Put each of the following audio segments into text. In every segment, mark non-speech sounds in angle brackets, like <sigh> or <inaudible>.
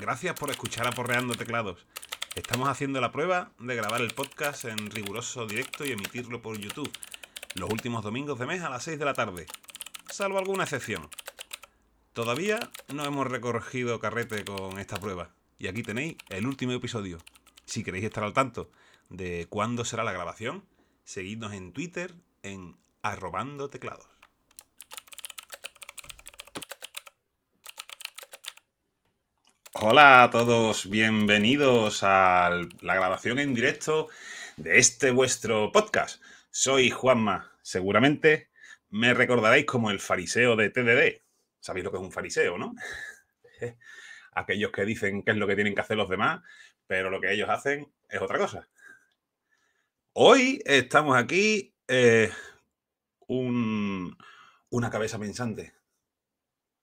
Gracias por escuchar Aporreando Teclados. Estamos haciendo la prueba de grabar el podcast en riguroso directo y emitirlo por YouTube los últimos domingos de mes a las 6 de la tarde, salvo alguna excepción. Todavía no hemos recogido carrete con esta prueba y aquí tenéis el último episodio. Si queréis estar al tanto de cuándo será la grabación, seguidnos en Twitter en arrobando teclados. Hola a todos, bienvenidos a la grabación en directo de este vuestro podcast. Soy Juanma, seguramente me recordaréis como el fariseo de TDD. Sabéis lo que es un fariseo, ¿no? <laughs> Aquellos que dicen qué es lo que tienen que hacer los demás, pero lo que ellos hacen es otra cosa. Hoy estamos aquí eh, una cabeza pensante.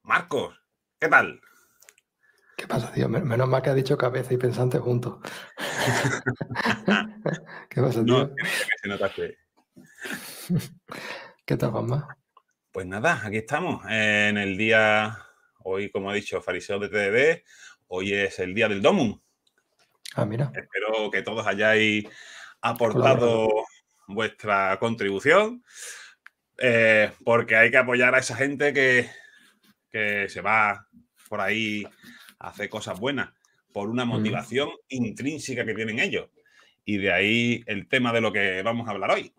Marcos, ¿qué tal? ¿Qué pasa, tío? Menos mal que ha dicho cabeza y pensante juntos. <laughs> ¿Qué pasa, tío? ¿Qué tal, Juanma? Pues nada, aquí estamos. En el día, hoy, como he dicho, fariseo de TDD, hoy es el día del Domum. Ah, mira. Espero que todos hayáis aportado vuestra contribución, eh, porque hay que apoyar a esa gente que, que se va por ahí hacer cosas buenas por una motivación intrínseca que tienen ellos. Y de ahí el tema de lo que vamos a hablar hoy,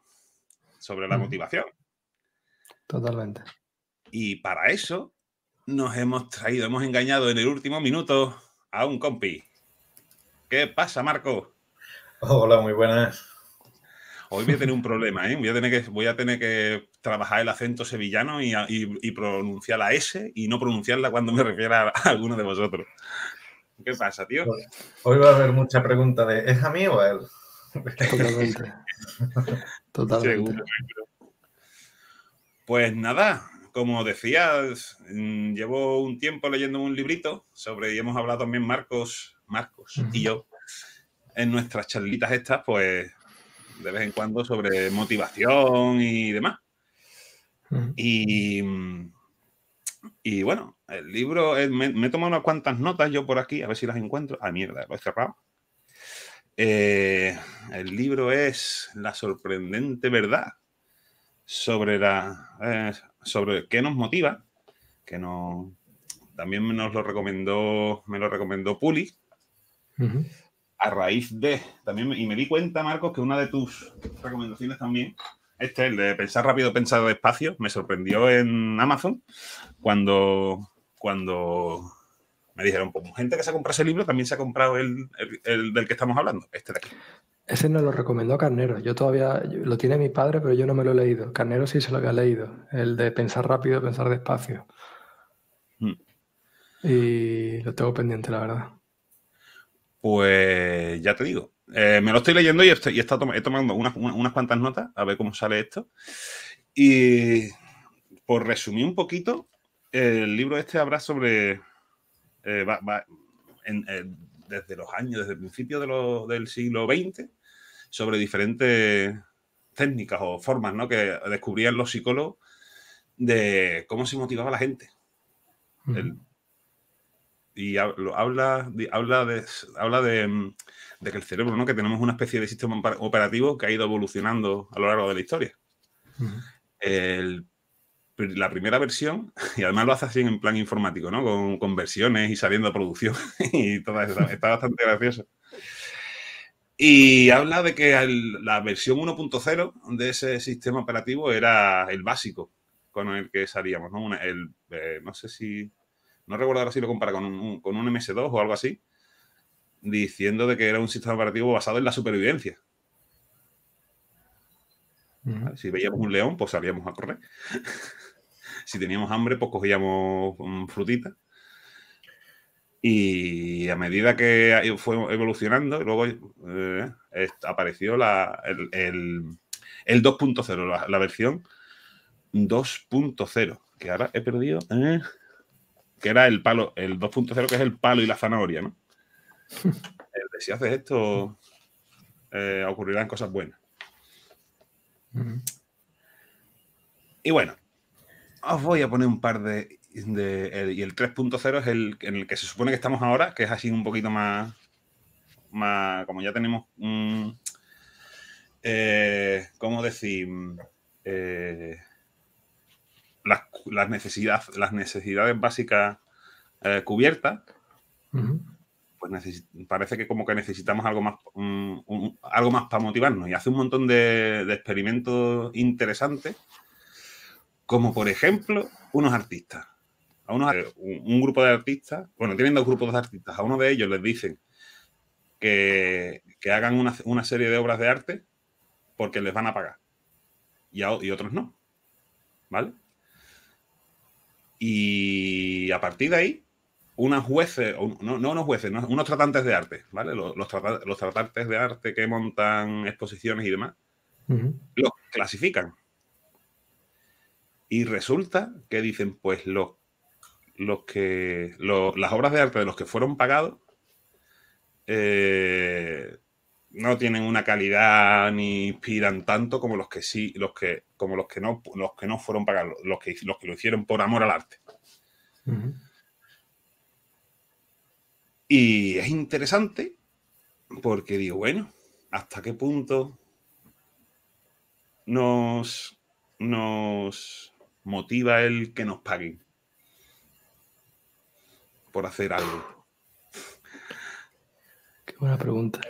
sobre la motivación. Totalmente. Y para eso nos hemos traído, hemos engañado en el último minuto a un compi. ¿Qué pasa, Marco? Hola, muy buenas. Hoy voy a tener un problema, ¿eh? Voy a tener que, voy a tener que trabajar el acento sevillano y, pronunciar la S y no pronunciarla cuando me refiera a, alguno de vosotros. ¿Qué pasa, tío? Hoy va a haber mucha pregunta de ¿es a mí o a él? Totalmente. <laughs> Totalmente. Pues nada, como decías, mm, llevo un tiempo leyendo un librito sobre, y hemos hablado también Marcos, Marcos y yo, en nuestras charlitas estas, pues de vez en cuando sobre motivación y demás. Y, y bueno, el libro, me, he tomado unas cuantas notas yo por aquí, a ver si las encuentro. Ah, mierda, lo he cerrado. Eh, el libro es La sorprendente verdad sobre la eh, sobre qué nos motiva, que no también nos lo recomendó, me lo recomendó Puli a raíz de, también, y me di cuenta, Marcos, que una de tus recomendaciones también, este, el de pensar rápido, pensar despacio, me sorprendió en Amazon cuando, cuando me dijeron, pues gente que se ha comprado ese libro también se ha comprado el, del que estamos hablando, este de aquí. Ese nos lo recomendó Carnero. Yo todavía lo tiene mi padre, pero yo no me lo he leído. Carnero sí se lo había leído. El de pensar rápido, pensar despacio. Mm. Y lo tengo pendiente, la verdad. Pues ya te digo, eh, me lo estoy leyendo y, estoy, y he tomando unas, cuantas notas a ver cómo sale esto. Y por resumir un poquito, el libro este habrá sobre, eh, eh, desde los años, desde el principio del siglo XX, sobre diferentes técnicas o formas ¿no? que descubrían los psicólogos de cómo se motivaba la gente y habla, habla, de, habla mm, de, que el cerebro, ¿no? que tenemos una especie de sistema operativo que ha ido evolucionando a lo largo de la historia. la primera versión, <laughs> y además lo hace así en plan informático, ¿no? con, con versiones y saliendo a producción <laughs> y todo eso. Está bastante gracioso. Y habla de que la versión 1.0 de ese sistema operativo era el básico con el que salíamos, ¿no? el, eh, no sé si no recuerdo ahora si lo compara con un, con un MS2 o algo así, diciendo de que era un sistema operativo basado en la supervivencia. Si veíamos un león, pues salíamos a correr. <laughs> si teníamos hambre, pues cogíamos frutita. Y a medida que fue evolucionando, luego eh, apareció la, el, 2.0, la, versión 2.0, que ahora he perdido. Eh, que era el palo, el 2.0, que es el palo y la zanahoria, ¿no? <laughs> si haces esto, eh, ocurrirán cosas buenas. Y bueno, os voy a poner un par de... y el 3.0 es el en el que se supone que estamos ahora, que es así un poquito más... más como ya tenemos un... Eh, ¿Cómo decir? Eh, las, necesidades, las necesidades básicas eh, cubiertas, pues parece que como que necesitamos algo más, algo más para motivarnos. Y hace un montón de, experimentos interesantes, como por ejemplo unos artistas. A unos, un, grupo de artistas, bueno, tienen dos grupos de artistas, a uno de ellos les dicen que, hagan una, serie de obras de arte porque les van a pagar. Y, y otros no. ¿Vale? Y a partir de ahí, unos jueces, no, no unos jueces, unos tratantes de arte, ¿vale? Los, los, tratantes de arte que montan exposiciones y demás, los clasifican. Y resulta que dicen, pues los, los que, las obras de arte de los que fueron pagados eh, no tienen una calidad ni inspiran tanto como los que sí, los que, como los que no, los que no fueron pagados, los que, los que lo hicieron por amor al arte. Y es interesante porque digo, bueno, ¿hasta qué punto nos, nos motiva el que nos paguen por hacer algo? Qué buena pregunta.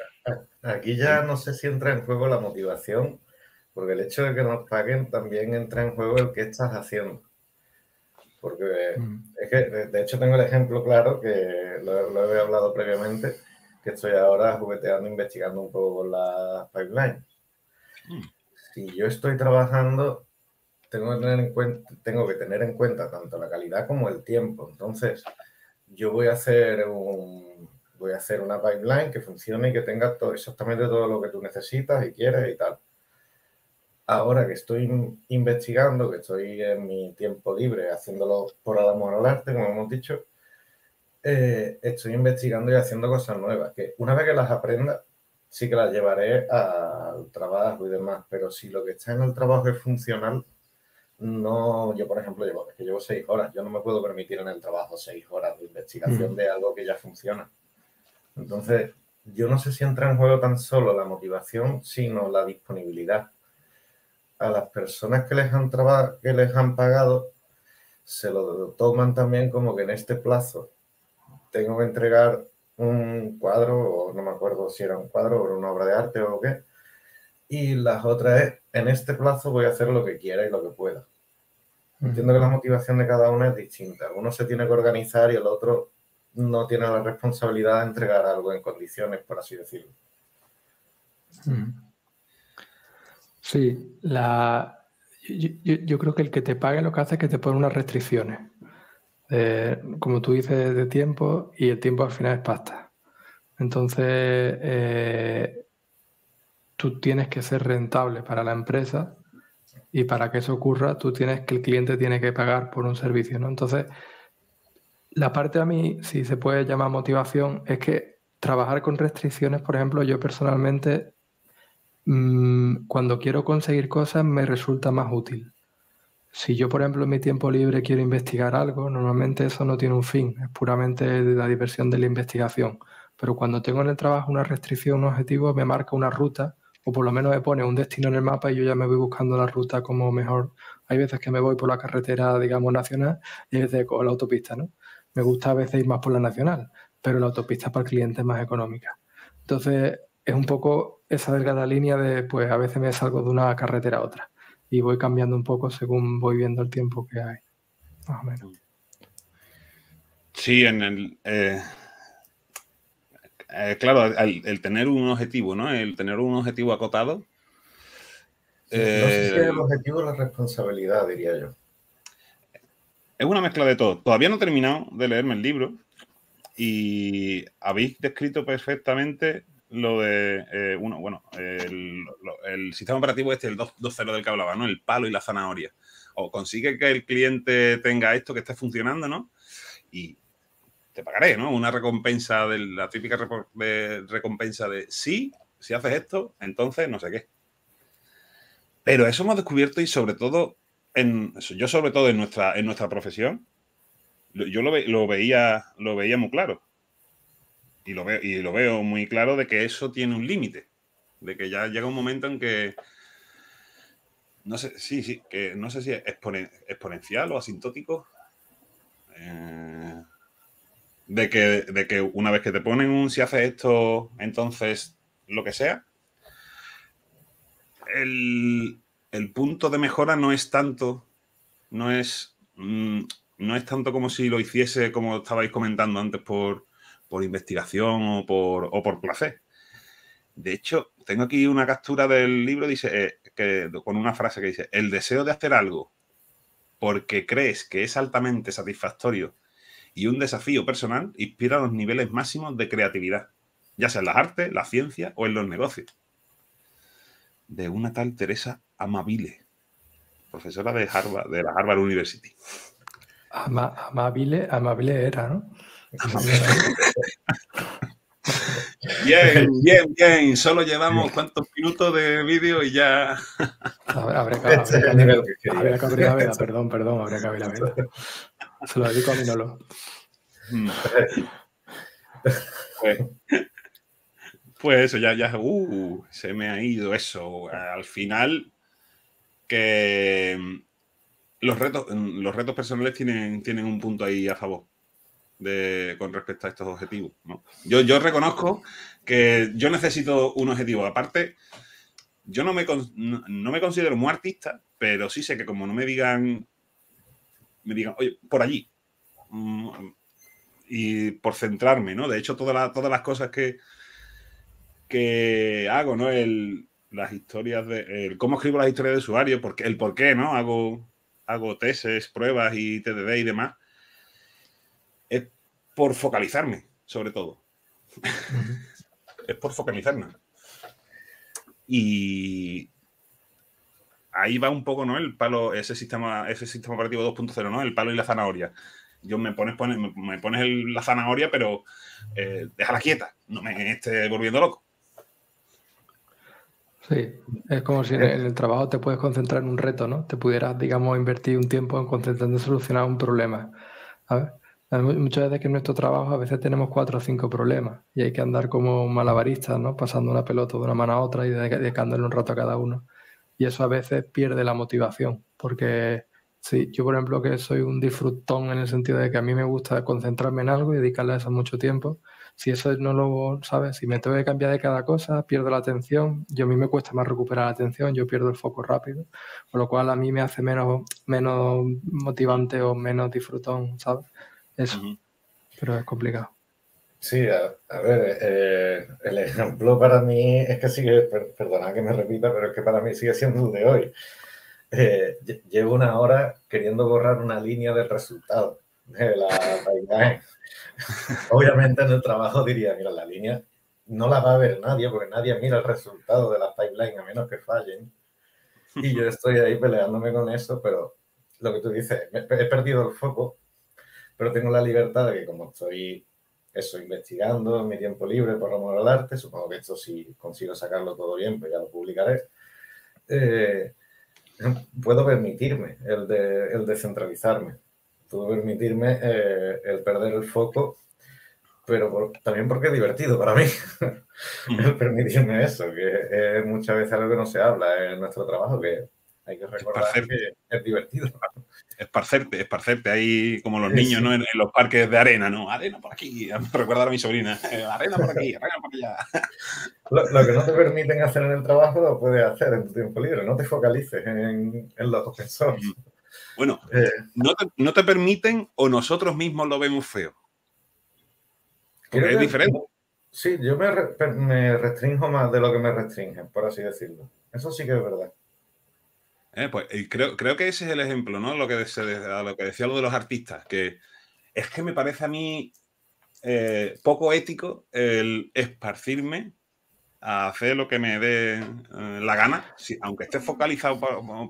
Aquí ya no sé si entra en juego la motivación, porque el hecho de que nos paguen también entra en juego el que estás haciendo. Porque mm. es que, de hecho, tengo el ejemplo claro que lo, he hablado previamente, que estoy ahora jugueteando, investigando un poco con la pipeline. Mm. Si yo estoy trabajando, tengo que, tener en cuenta, tengo que tener en cuenta tanto la calidad como el tiempo. Entonces, yo voy a hacer un, voy a hacer una pipeline que funcione y que tenga todo, exactamente todo lo que tú necesitas y quieres y tal. Ahora que estoy investigando, que estoy en mi tiempo libre haciéndolo por amor al arte, como hemos dicho, eh, estoy investigando y haciendo cosas nuevas, que una vez que las aprenda, sí que las llevaré al trabajo y demás, pero si lo que está en el trabajo es funcional, no, yo por ejemplo llevo, que llevo seis horas, yo no me puedo permitir en el trabajo seis horas de investigación de algo que ya funciona. Entonces, yo no sé si entra en juego tan solo la motivación, sino la disponibilidad. A las personas que les han, que les han pagado, se lo toman también como que en este plazo tengo que entregar un cuadro, o no me acuerdo si era un cuadro o una obra de arte o qué, y las otras es, en este plazo voy a hacer lo que quiera y lo que pueda. Entiendo que la motivación de cada una es distinta. Uno se tiene que organizar y el otro no tiene la responsabilidad de entregar algo en condiciones, por así decirlo. Mm. Sí, la, yo, creo que el que te pague lo que hace es que te pone unas restricciones. como tú dices, de tiempo y el tiempo al final es pasta. Entonces, eh, tú tienes que ser rentable para la empresa y para que eso ocurra, tú tienes que el cliente tiene que pagar por un servicio, ¿no? Entonces, la parte a mí, si se puede llamar motivación, es que trabajar con restricciones, por ejemplo, yo personalmente, mm, cuando quiero conseguir cosas, me resulta más útil. Si yo, por ejemplo, en mi tiempo libre quiero investigar algo, normalmente eso no tiene un fin, es puramente la diversión de la investigación. Pero cuando tengo en el trabajo una restricción, un objetivo, me marca una ruta, o por lo menos me pone un destino en el mapa y yo ya me voy buscando la ruta como mejor. Hay veces que me voy por la carretera, digamos, nacional y hay veces la autopista, ¿no? Me gusta a veces ir más por la nacional, pero la autopista para el cliente es más económica. Entonces, es un poco esa delgada línea de, pues a veces me salgo de una carretera a otra y voy cambiando un poco según voy viendo el tiempo que hay, más o menos. Sí, en el... Eh, eh, claro, el, tener un objetivo, ¿no? El tener un objetivo acotado. no sé si el eh, objetivo es la responsabilidad, diría yo es una mezcla de todo. Todavía no he terminado de leerme el libro y habéis descrito perfectamente lo de, eh, uno, bueno, el, sistema operativo este, el 2.0 del que hablaba, ¿no? El palo y la zanahoria. O consigue que el cliente tenga esto que esté funcionando, ¿no? Y te pagaré, ¿no? Una recompensa, de la típica recompensa de sí, si haces esto, entonces no sé qué. Pero eso hemos descubierto y sobre todo yo sobre todo en nuestra, en nuestra profesión, yo lo, lo, veía, lo veía muy claro. Y lo, veo, y lo veo muy claro de que eso tiene un límite. De que ya llega un momento en que. No sé, sí, sí, que no sé si es exponencial o asintótico. Eh, de, que, de que una vez que te ponen un si haces esto, entonces lo que sea. El, el punto de mejora no es tanto. No es. Mm, no es tanto como si lo hiciese, como estabais comentando antes, por, investigación o por, por placer. De hecho, tengo aquí una captura del libro dice, eh, que, con una frase que dice, el deseo de hacer algo porque crees que es altamente satisfactorio y un desafío personal inspira los niveles máximos de creatividad, ya sea en las artes, la ciencia o en los negocios. De una tal Teresa Amabile, profesora de, Harvard, de la Harvard University amable, amable era, ¿no? <laughs> Bien, bien, bien. Solo llevamos cuántos minutos de vídeo y ya. Habría <laughs> que abrir la <laughs> veda, perdón, perdón, habría que abrir la veda. Se lo dedico a mi Nolo. Mm. Pues, pues, eso, ya, ya, uh, se me ha ido eso. Al final, que los retos, mm, los retos personales tienen, tienen un punto ahí a favor de, con respecto a estos objetivos. Yo, yo reconozco que yo necesito un objetivo. Aparte, yo no me, no, me considero muy artista, pero sí sé que como no me digan, me digan, oye, por allí. Mm, y por centrarme, ¿no? De hecho, todas todas las cosas que, que hago, ¿no? El, las historias de. El, cómo escribo las historias de usuario, porque, el por qué, ¿no? Hago hago tesis, pruebas y TDD y demás, es por focalizarme, sobre todo. <laughs> es por focalizarme. Y ahí va un poco, ¿no? El palo, ese sistema, ese sistema operativo 2.0, ¿no? El palo y la zanahoria. Yo me pones, me pones la zanahoria, pero eh, déjala quieta, no me esté volviendo loco. Sí, es como si en el trabajo te puedes concentrar en un reto, ¿no? Te pudieras, digamos, invertir un tiempo en concentrarte en solucionar un problema. Muchas veces que en nuestro trabajo a veces tenemos cuatro o cinco problemas y hay que andar como malabaristas, ¿no? Pasando una pelota de una mano a otra y dedicándole un rato a cada uno. Y eso a veces pierde la motivación, porque sí, yo por ejemplo que soy un disfrutón en el sentido de que a mí me gusta concentrarme en algo y dedicarle a eso mucho tiempo, si eso no lo, ¿sabes? Si me tengo que cambiar de cada cosa, pierdo la atención. Yo a mí me cuesta más recuperar la atención, yo pierdo el foco rápido, con lo cual a mí me hace menos, menos motivante o menos disfrutón, ¿sabes? Eso. Pero es complicado. Sí, a, ver, eh, el ejemplo para mí es que sigue, perdona que me repita, pero es que para mí sigue siendo el de hoy. Eh, llevo una hora queriendo borrar una línea del resultado de la imagen. <laughs> Obviamente en el trabajo diría, mira, la línea no la va a ver nadie porque nadie mira el resultado de la pipeline a menos que fallen. Y yo estoy ahí peleándome con eso, pero lo que tú dices, he perdido el foco, pero tengo la libertad de que como estoy eso, investigando en mi tiempo libre por amor al arte, supongo que esto si consigo sacarlo todo bien, pues ya lo publicaré, eh, puedo permitirme el de, el de centralizarme puedo permitirme eh, el perder el foco, pero también porque es divertido para mí el <laughs> permitirme eso, que es muchas veces algo que no se habla en nuestro trabajo, que hay que recordar que es divertido. Esparcerte, esparcerte ahí como los niños, ¿no? En, los parques de arena, ¿no? Arena por aquí, <laughs> recordar a mi sobrina, eh, arena por aquí, arena por allá. <laughs> Lo, que no te permiten hacer en el trabajo lo puedes hacer en tu tiempo libre, no te focalices en, en los pensores. Bueno, eh. no, te, permiten o nosotros mismos lo vemos feo. Porque es diferente. Sí, yo me, restringo más de lo que me restringen, por así decirlo. Eso sí que es verdad. Eh, pues creo, creo que ese es el ejemplo, ¿no? Lo que, lo que decía lo de los artistas, que es que me parece a mí eh, poco ético el esparcirme a hacer lo que me dé la gana, aunque esté focalizado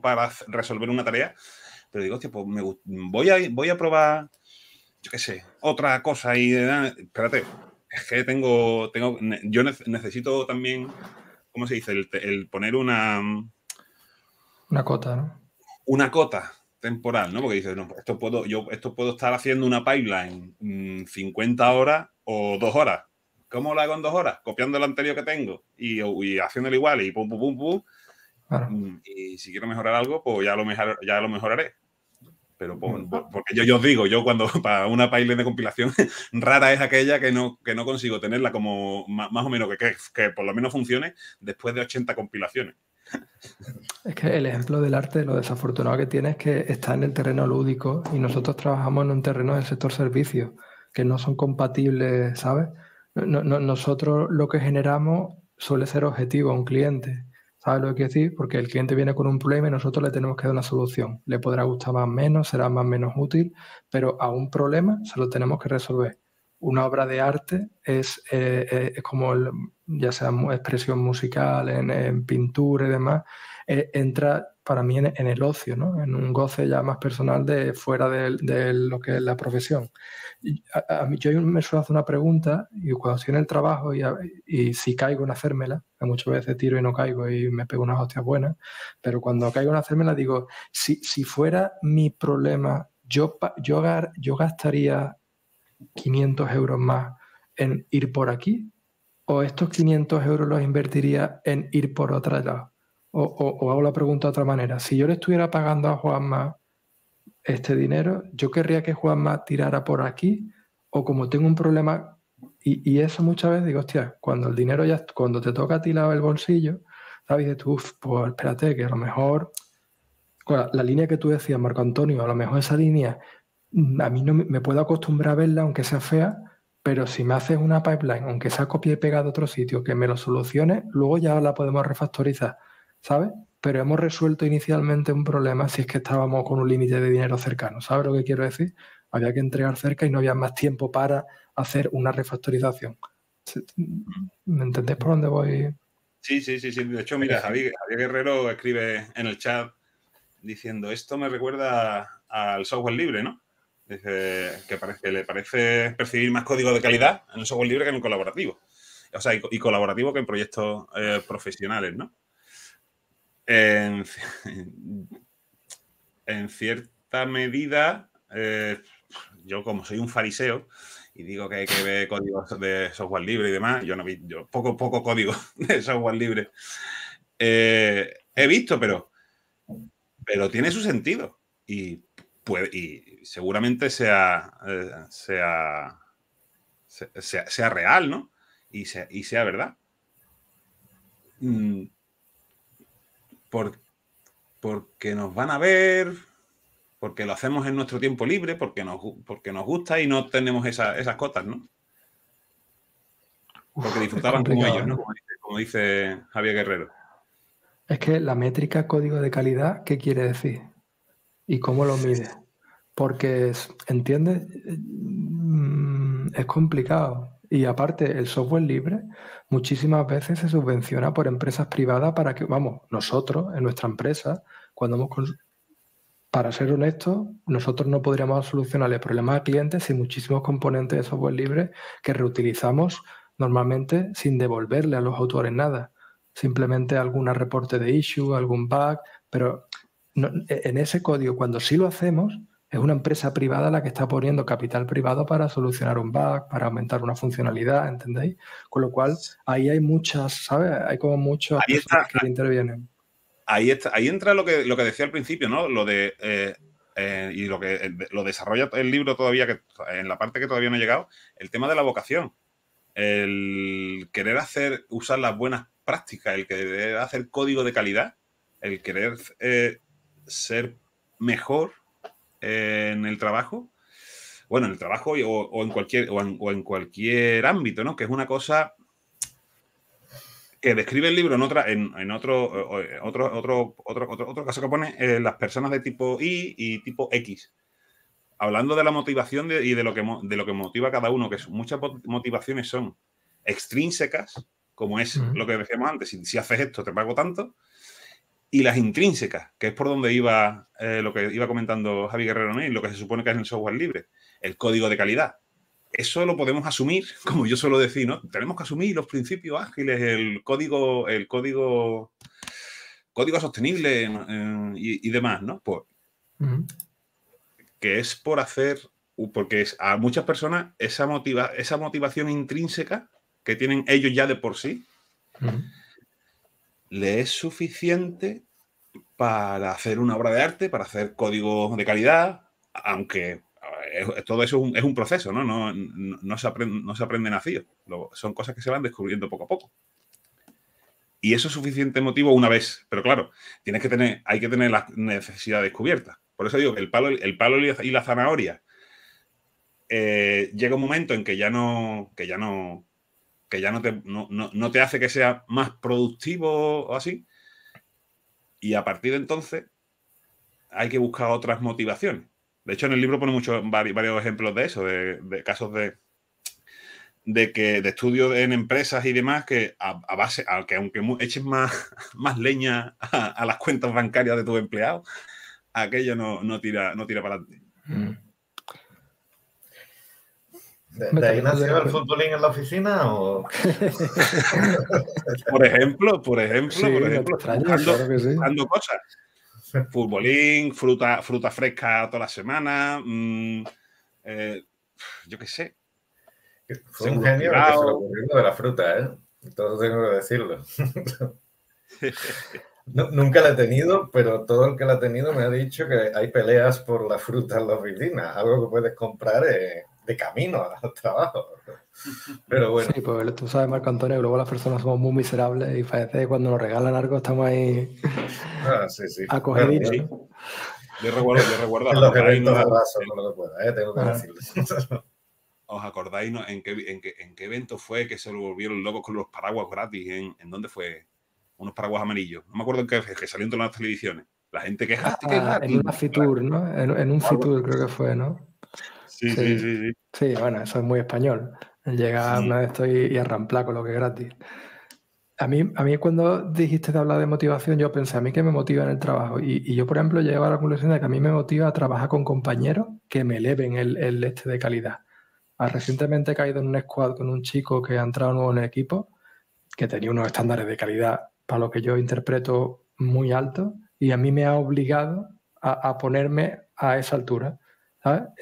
para, resolver una tarea, pero digo, hostia, pues me, voy, a, voy a probar, yo qué sé, otra cosa y, espérate, es que tengo, tengo yo necesito también, ¿cómo se dice? El, poner una... Una cota, ¿no? Una cota, temporal, ¿no? Porque dices, no, esto puedo, yo esto puedo estar haciendo una pipeline 50 mm, horas o dos horas. ¿Cómo lo hago en dos horas? Copiando el anterior que tengo y, y haciéndolo igual y pum, pum, pum, pum. Mm, y si quiero mejorar algo, pues ya lo, mejor, ya lo mejoraré. Pero porque yo, yo os digo, yo cuando <laughs> para una pipeline de compilación, <laughs> rara es aquella que no, que no consigo tenerla como más, o menos que, que, por lo menos funcione después de 80 compilaciones. Es que el ejemplo del arte, lo desafortunado que tiene es que está en el terreno lúdico y nosotros trabajamos en un terreno del sector servicio, que no son compatibles, ¿sabes? nosotros lo que generamos suele ser objetivo a un cliente. ¿Sabes lo que quiero decir? Porque el cliente viene con un problema y nosotros le tenemos que dar una solución. Le podrá gustar más o menos, será más o menos útil, pero a un problema se lo tenemos que resolver. Una obra de arte es, eh, eh, es como, ya sea expresión musical, en, pintura y demás, eh, entra para mí en, el ocio, ¿no? en un goce ya más personal de fuera de lo que es la profesión a, mí, yo me suelo hacer una pregunta y cuando estoy en el trabajo y, si caigo en hacérmela, que muchas veces tiro y no caigo y me pego unas hostias buenas, pero cuando caigo en hacérmela digo, si, si fuera mi problema, yo, yo, yo gastaría 500 euros más en ir por aquí o estos 500 euros los invertiría en ir por otro lado. O, hago la pregunta de otra manera. Si yo le estuviera pagando a Juan más este dinero, yo querría que Juanma tirara por aquí, o como tengo un problema, y, eso muchas veces digo, hostia, cuando el dinero ya, cuando te toca a ti el bolsillo, ¿sabes? Dices tú, pues espérate, que a lo mejor, la línea que tú decías, Marco Antonio, a lo mejor esa línea, mm, a mí no me, puedo acostumbrar a verla, aunque sea fea, pero si me haces una pipeline, aunque sea copia y pega de otro sitio, que me lo solucione, luego ya la podemos refactorizar, ¿sabes? pero hemos resuelto inicialmente un problema si es que estábamos con un límite de dinero cercano. ¿Sabes lo que quiero decir? Había que entregar cerca y no había más tiempo para hacer una refactorización. ¿Me entendés por dónde voy? Sí, sí, sí, sí. De hecho, mira, Javier, Guerrero escribe en el chat diciendo esto me recuerda al software libre, ¿no? Dice que, parece, le parece percibir más código de calidad en el software libre que en el colaborativo. O sea, y, colaborativo que en proyectos eh, profesionales, ¿no? <laughs> En, cierta medida, eh, yo como soy un fariseo y digo que hay que ver códigos de software libre y demás, yo no vi yo poco, poco código <laughs> de software libre. Eh, he visto, pero, pero tiene su sentido y, puede, y seguramente sea, eh, sea, sea, real, ¿no? Y sea, y sea verdad. Mm, porque nos van a ver, porque lo hacemos en nuestro tiempo libre, porque nos, porque nos gusta y no tenemos esas cotas, ¿no? Porque disfrutaban como ellos, ¿no? Como dice, Javier Guerrero. Es que la métrica código de calidad, ¿qué quiere decir? ¿Y cómo lo mide? Porque, ¿entiendes? Mm, es complicado. Y aparte, el software libre muchísimas veces se subvenciona por empresas privadas para que, vamos, nosotros, en nuestra empresa, cuando hemos... Para ser honestos, nosotros no podríamos solucionar el problema al cliente sin muchísimos componentes de software libre que reutilizamos normalmente sin devolverle a los autores nada. Simplemente algún reporte de issue, algún bug, pero en ese código, cuando sí lo hacemos, es una empresa privada la que está poniendo capital privado para solucionar un bug, para aumentar una funcionalidad, ¿entendéis? Con lo cual, ahí hay muchas, ¿sabes? Hay como muchos que intervienen. Ahí, está, ahí entra lo que, lo que decía al principio, ¿no? Lo de... Eh, eh, y lo que eh, lo desarrolla el libro todavía, que en la parte que todavía no ha llegado, el tema de la vocación. El querer hacer, usar las buenas prácticas, el querer hacer código de calidad, el querer ser mejor en el trabajo, bueno, en el trabajo o, en cualquier, o en, cualquier ámbito, ¿no? Que es una cosa que describe el libro en otra, en, otro, otro, otro, otro, otro, caso que pone eh, las personas de tipo I y tipo X. Hablando de la motivación y de lo, que, de lo que motiva a cada uno, que muchas motivaciones son extrínsecas, como es lo que decíamos antes, si, si haces esto te pago tanto, y las intrínsecas, que es por donde iba eh, lo que iba comentando Javi Guerrero y lo que se supone que es el software libre, el código de calidad. Eso lo podemos asumir, <laughs> como yo suelo decir, ¿no? Tenemos que asumir los principios ágiles, el código, el código, código sostenible y, demás, ¿no? Pues que es por hacer, porque es, a muchas personas esa, motiva, esa motivación intrínseca que tienen ellos ya de por sí, le es suficiente para hacer una obra de arte, para hacer código de calidad, aunque todo eso es un, proceso, ¿no? No, no, se aprende, no se aprende nacido. son cosas que se van descubriendo poco a poco. Y eso es suficiente motivo una vez. Pero claro, tienes que tener, hay que tener la necesidad descubierta. Por eso digo que el palo, el palo y la zanahoria eh, llega un momento en que ya no, que ya no, que ya no te, no te hace que sea más productivo o así. Y a partir de entonces hay que buscar otras motivaciones. De hecho, en el libro pone muchos, varios ejemplos de eso, de, casos de, de que de estudios en empresas y demás que a, base, que aunque eches más, <laughs> más leña a, las cuentas bancarias de tus empleados, aquello no, tira, no tira para adelante. Mm. ¿De, ahí nació el futbolín en la oficina? <laughs> por ejemplo, por ejemplo, por ejemplo, buscando, cosas. Futbolín, fruta, fruta fresca toda la semana. Mm, eh, yo qué sé. Fue un genio que se lo ocurrió de la fruta, ¿eh? Todo tengo que decirlo. <laughs> nunca la he tenido, pero todo el que la ha tenido me ha dicho que hay peleas por la fruta en la oficina, algo que puedes comprar de camino al <laughs> trabajo. Pero bueno. Sí, pues tú sabes, Marco Antonio, luego las personas somos muy miserables y parece que cuando nos regalan algo estamos ahí <laughs> ah, sí, sí. acogiditos. Yo recuerdo, yo recuerdo. En los eventos no, lo pueda, ¿eh? tengo que ah. decirlo. <laughs> ¿Os acordáis en, qué, en, qué, en, qué, evento fue que se volvieron locos con los paraguas gratis? ¿En, en dónde fue? Unos paraguas amarillos. No me acuerdo en qué, que salió en todas las televisiones. La gente quejaste ah, En una Fitur, ¿no? En, un Fitur creo que fue, ¿no? Sí, sí, sí, sí. Sí, bueno, eso es muy español. Llega una de esto y, y arramplar con lo que es gratis. A mí, a mí cuando dijiste de hablar de motivación, yo pensé, a mí que me motiva en el trabajo. Y, yo, por ejemplo, llego a la conclusión de que a mí me motiva a trabajar con compañeros que me eleven el, el este de calidad. Ah, recientemente he caído en un squad con un chico que ha entrado nuevo en el equipo, que tenía unos estándares de calidad para lo que yo interpreto muy altos, y a mí me ha obligado a, a ponerme a esa altura.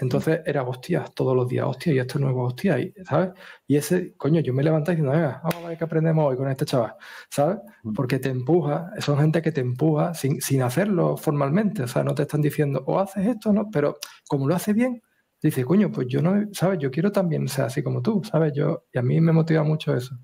Entonces era hostias todos los días, hostia, y esto es nuevo, hostia, ¿sabes? Y ese, coño, yo me levanté diciendo, venga, vamos a ver qué aprendemos hoy con este chaval, ¿sabes? Porque te empuja, son gente que te empuja sin, sin hacerlo formalmente, o sea, no te están diciendo, o haces esto, ¿no? Pero como lo hace bien, dice, coño, pues yo no, ¿sabes? Yo quiero también ser así como tú, ¿sabes? Yo, y a mí me motiva mucho eso.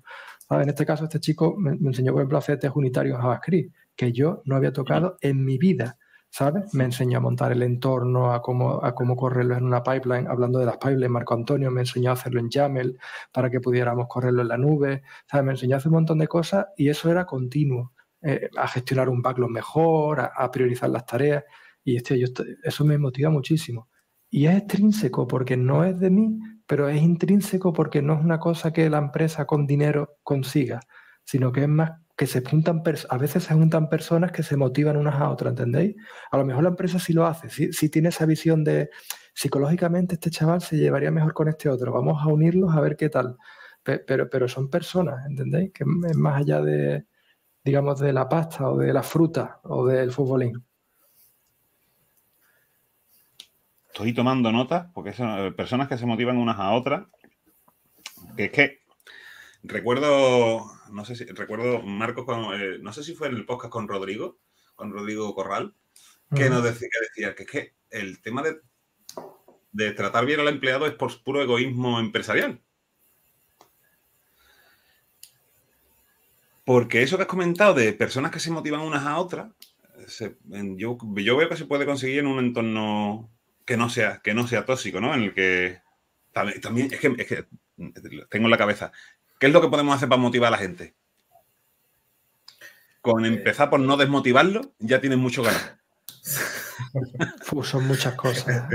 ¿sabes? En este caso, este chico me, enseñó, por ejemplo, a hacer test unitarios en JavaScript, que yo no había tocado en mi vida. ¿Sabes? Me enseñó a montar el entorno, a cómo, a cómo correrlo en una pipeline. Hablando de las pipelines, Marco Antonio me enseñó a hacerlo en YAML para que pudiéramos correrlo en la nube, ¿sabes? Me enseñó a hacer un montón de cosas y eso era continuo, eh, a gestionar un backlog mejor, a, priorizar las tareas. Y este, yo, eso me motiva muchísimo. Y es extrínseco porque no es de mí, pero es intrínseco porque no es una cosa que la empresa con dinero consiga, sino que es más que se juntan, a veces se juntan personas que se motivan unas a otras, ¿entendéis? A lo mejor la empresa sí lo hace, sí, tiene esa visión de psicológicamente este chaval se llevaría mejor con este otro, vamos a unirlos a ver qué tal. Pero, pero son personas, ¿entendéis? Que es más allá de, digamos, de la pasta o de la fruta o del futbolín. Estoy tomando notas porque son eh, personas que se motivan unas a otras. Que es que recuerdo no sé si recuerdo Marcos, eh, no sé si fue en el podcast con Rodrigo, con Rodrigo Corral, que nos decía que, decía que es que el tema de, de tratar bien al empleado es por puro egoísmo empresarial. Porque eso que has comentado de personas que se motivan unas a otras, yo, yo, veo que se puede conseguir en un entorno que no sea, que no sea tóxico, ¿no? En el que también, es, que, es que tengo en la cabeza, ¿Qué es lo que podemos hacer para motivar a la gente? Con eh, empezar por no desmotivarlo, ya tienes mucho ganas. <laughs> son muchas cosas.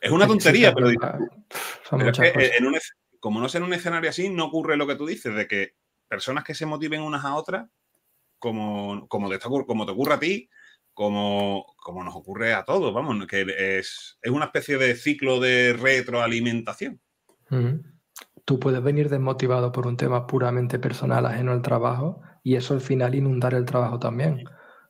es, una tontería, pero, como no es en un escenario así, no ocurre lo que tú dices, de que personas que se motiven unas a otras, como, como, te, como te ocurre a ti, como, como nos ocurre a todos, vamos, que es, es una especie de ciclo de retroalimentación. Tú puedes venir desmotivado por un tema puramente personal ajeno al trabajo y eso al final inundar el trabajo también.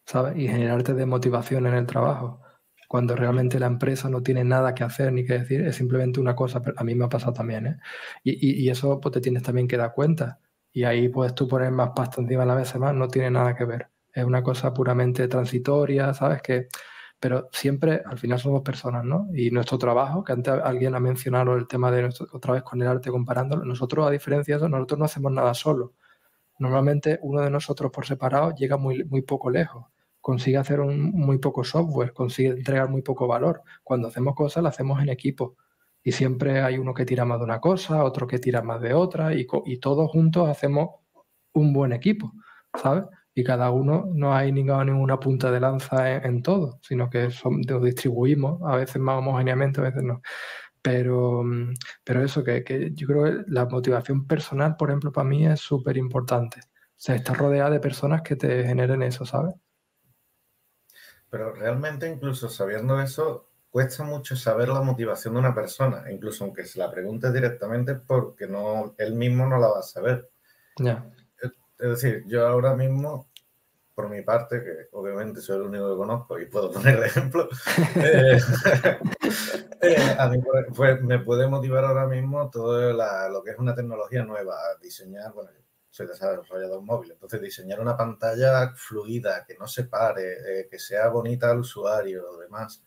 ¿sabes? Y generarte desmotivación en el trabajo. Cuando realmente la empresa no tiene nada que hacer ni que decir, es simplemente una cosa. A mí me ha pasado también, ¿eh? Y, y, eso pues, te tienes también que dar cuenta. Y ahí puedes tú poner más pasta encima de la mesa más, no tiene nada que ver. Es una cosa puramente transitoria, ¿sabes? Que pero siempre al final somos personas, ¿no? Y nuestro trabajo, que antes alguien ha mencionado el tema de otra vez con el arte comparándolo, nosotros a diferencia de eso, nosotros no hacemos nada solo. Normalmente uno de nosotros por separado llega muy, muy poco lejos, consigue hacer un, muy poco software, consigue entregar muy poco valor. Cuando hacemos cosas, las hacemos en equipo. Y siempre hay uno que tira más de una cosa, otro que tira más de otra, y, y todos juntos hacemos un buen equipo, ¿sabes? Y cada uno no hay ninguna punta de lanza en, todo, sino que son, lo distribuimos, a veces más homogéneamente, a veces no. Pero, mm, pero eso, que, que yo creo que la motivación personal, por ejemplo, para mí es súper importante. O sea, estar rodeada de personas que te generen eso, ¿sabes? Pero realmente, incluso sabiendo eso, cuesta mucho saber la motivación de una persona, incluso aunque se la pregunte directamente, porque no, él mismo no la va a saber. Ya. Es decir, yo ahora mismo, por mi parte, que obviamente soy el único que conozco y puedo poner el ejemplo, <laughs> eh, <laughs> eh, a mí pues, me puede motivar ahora mismo todo lo que es una tecnología nueva, diseñar, bueno, soy desarrollador móvil, entonces diseñar una pantalla fluida, que no se pare, eh, que sea bonita al usuario, demás.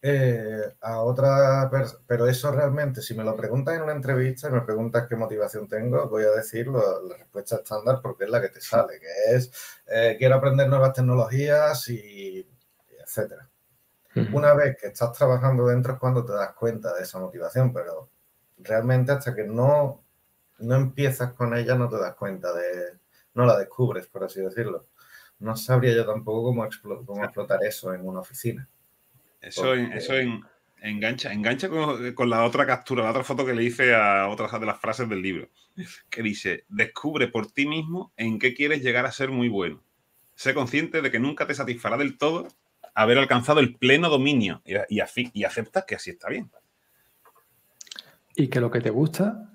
Eh, a otra pero eso realmente, si me lo preguntas en una entrevista y me preguntas qué motivación tengo, voy a decir la respuesta estándar porque es la que te sale, que es eh, quiero aprender nuevas tecnologías y, etcétera. Una vez que estás trabajando dentro es cuando te das cuenta de esa motivación, pero realmente hasta que no, no empiezas con ella no te das cuenta de, no la descubres, por así decirlo. No sabría yo tampoco cómo, cómo explotar eso en una oficina. Eso, eso engancha, engancha con, la otra captura, la otra foto que le hice a otras de las frases del libro, que dice, descubre por ti mismo en qué quieres llegar a ser muy bueno. Sé consciente de que nunca te satisfará del todo haber alcanzado el pleno dominio y, y, y aceptas que así está bien. Y que lo que te gusta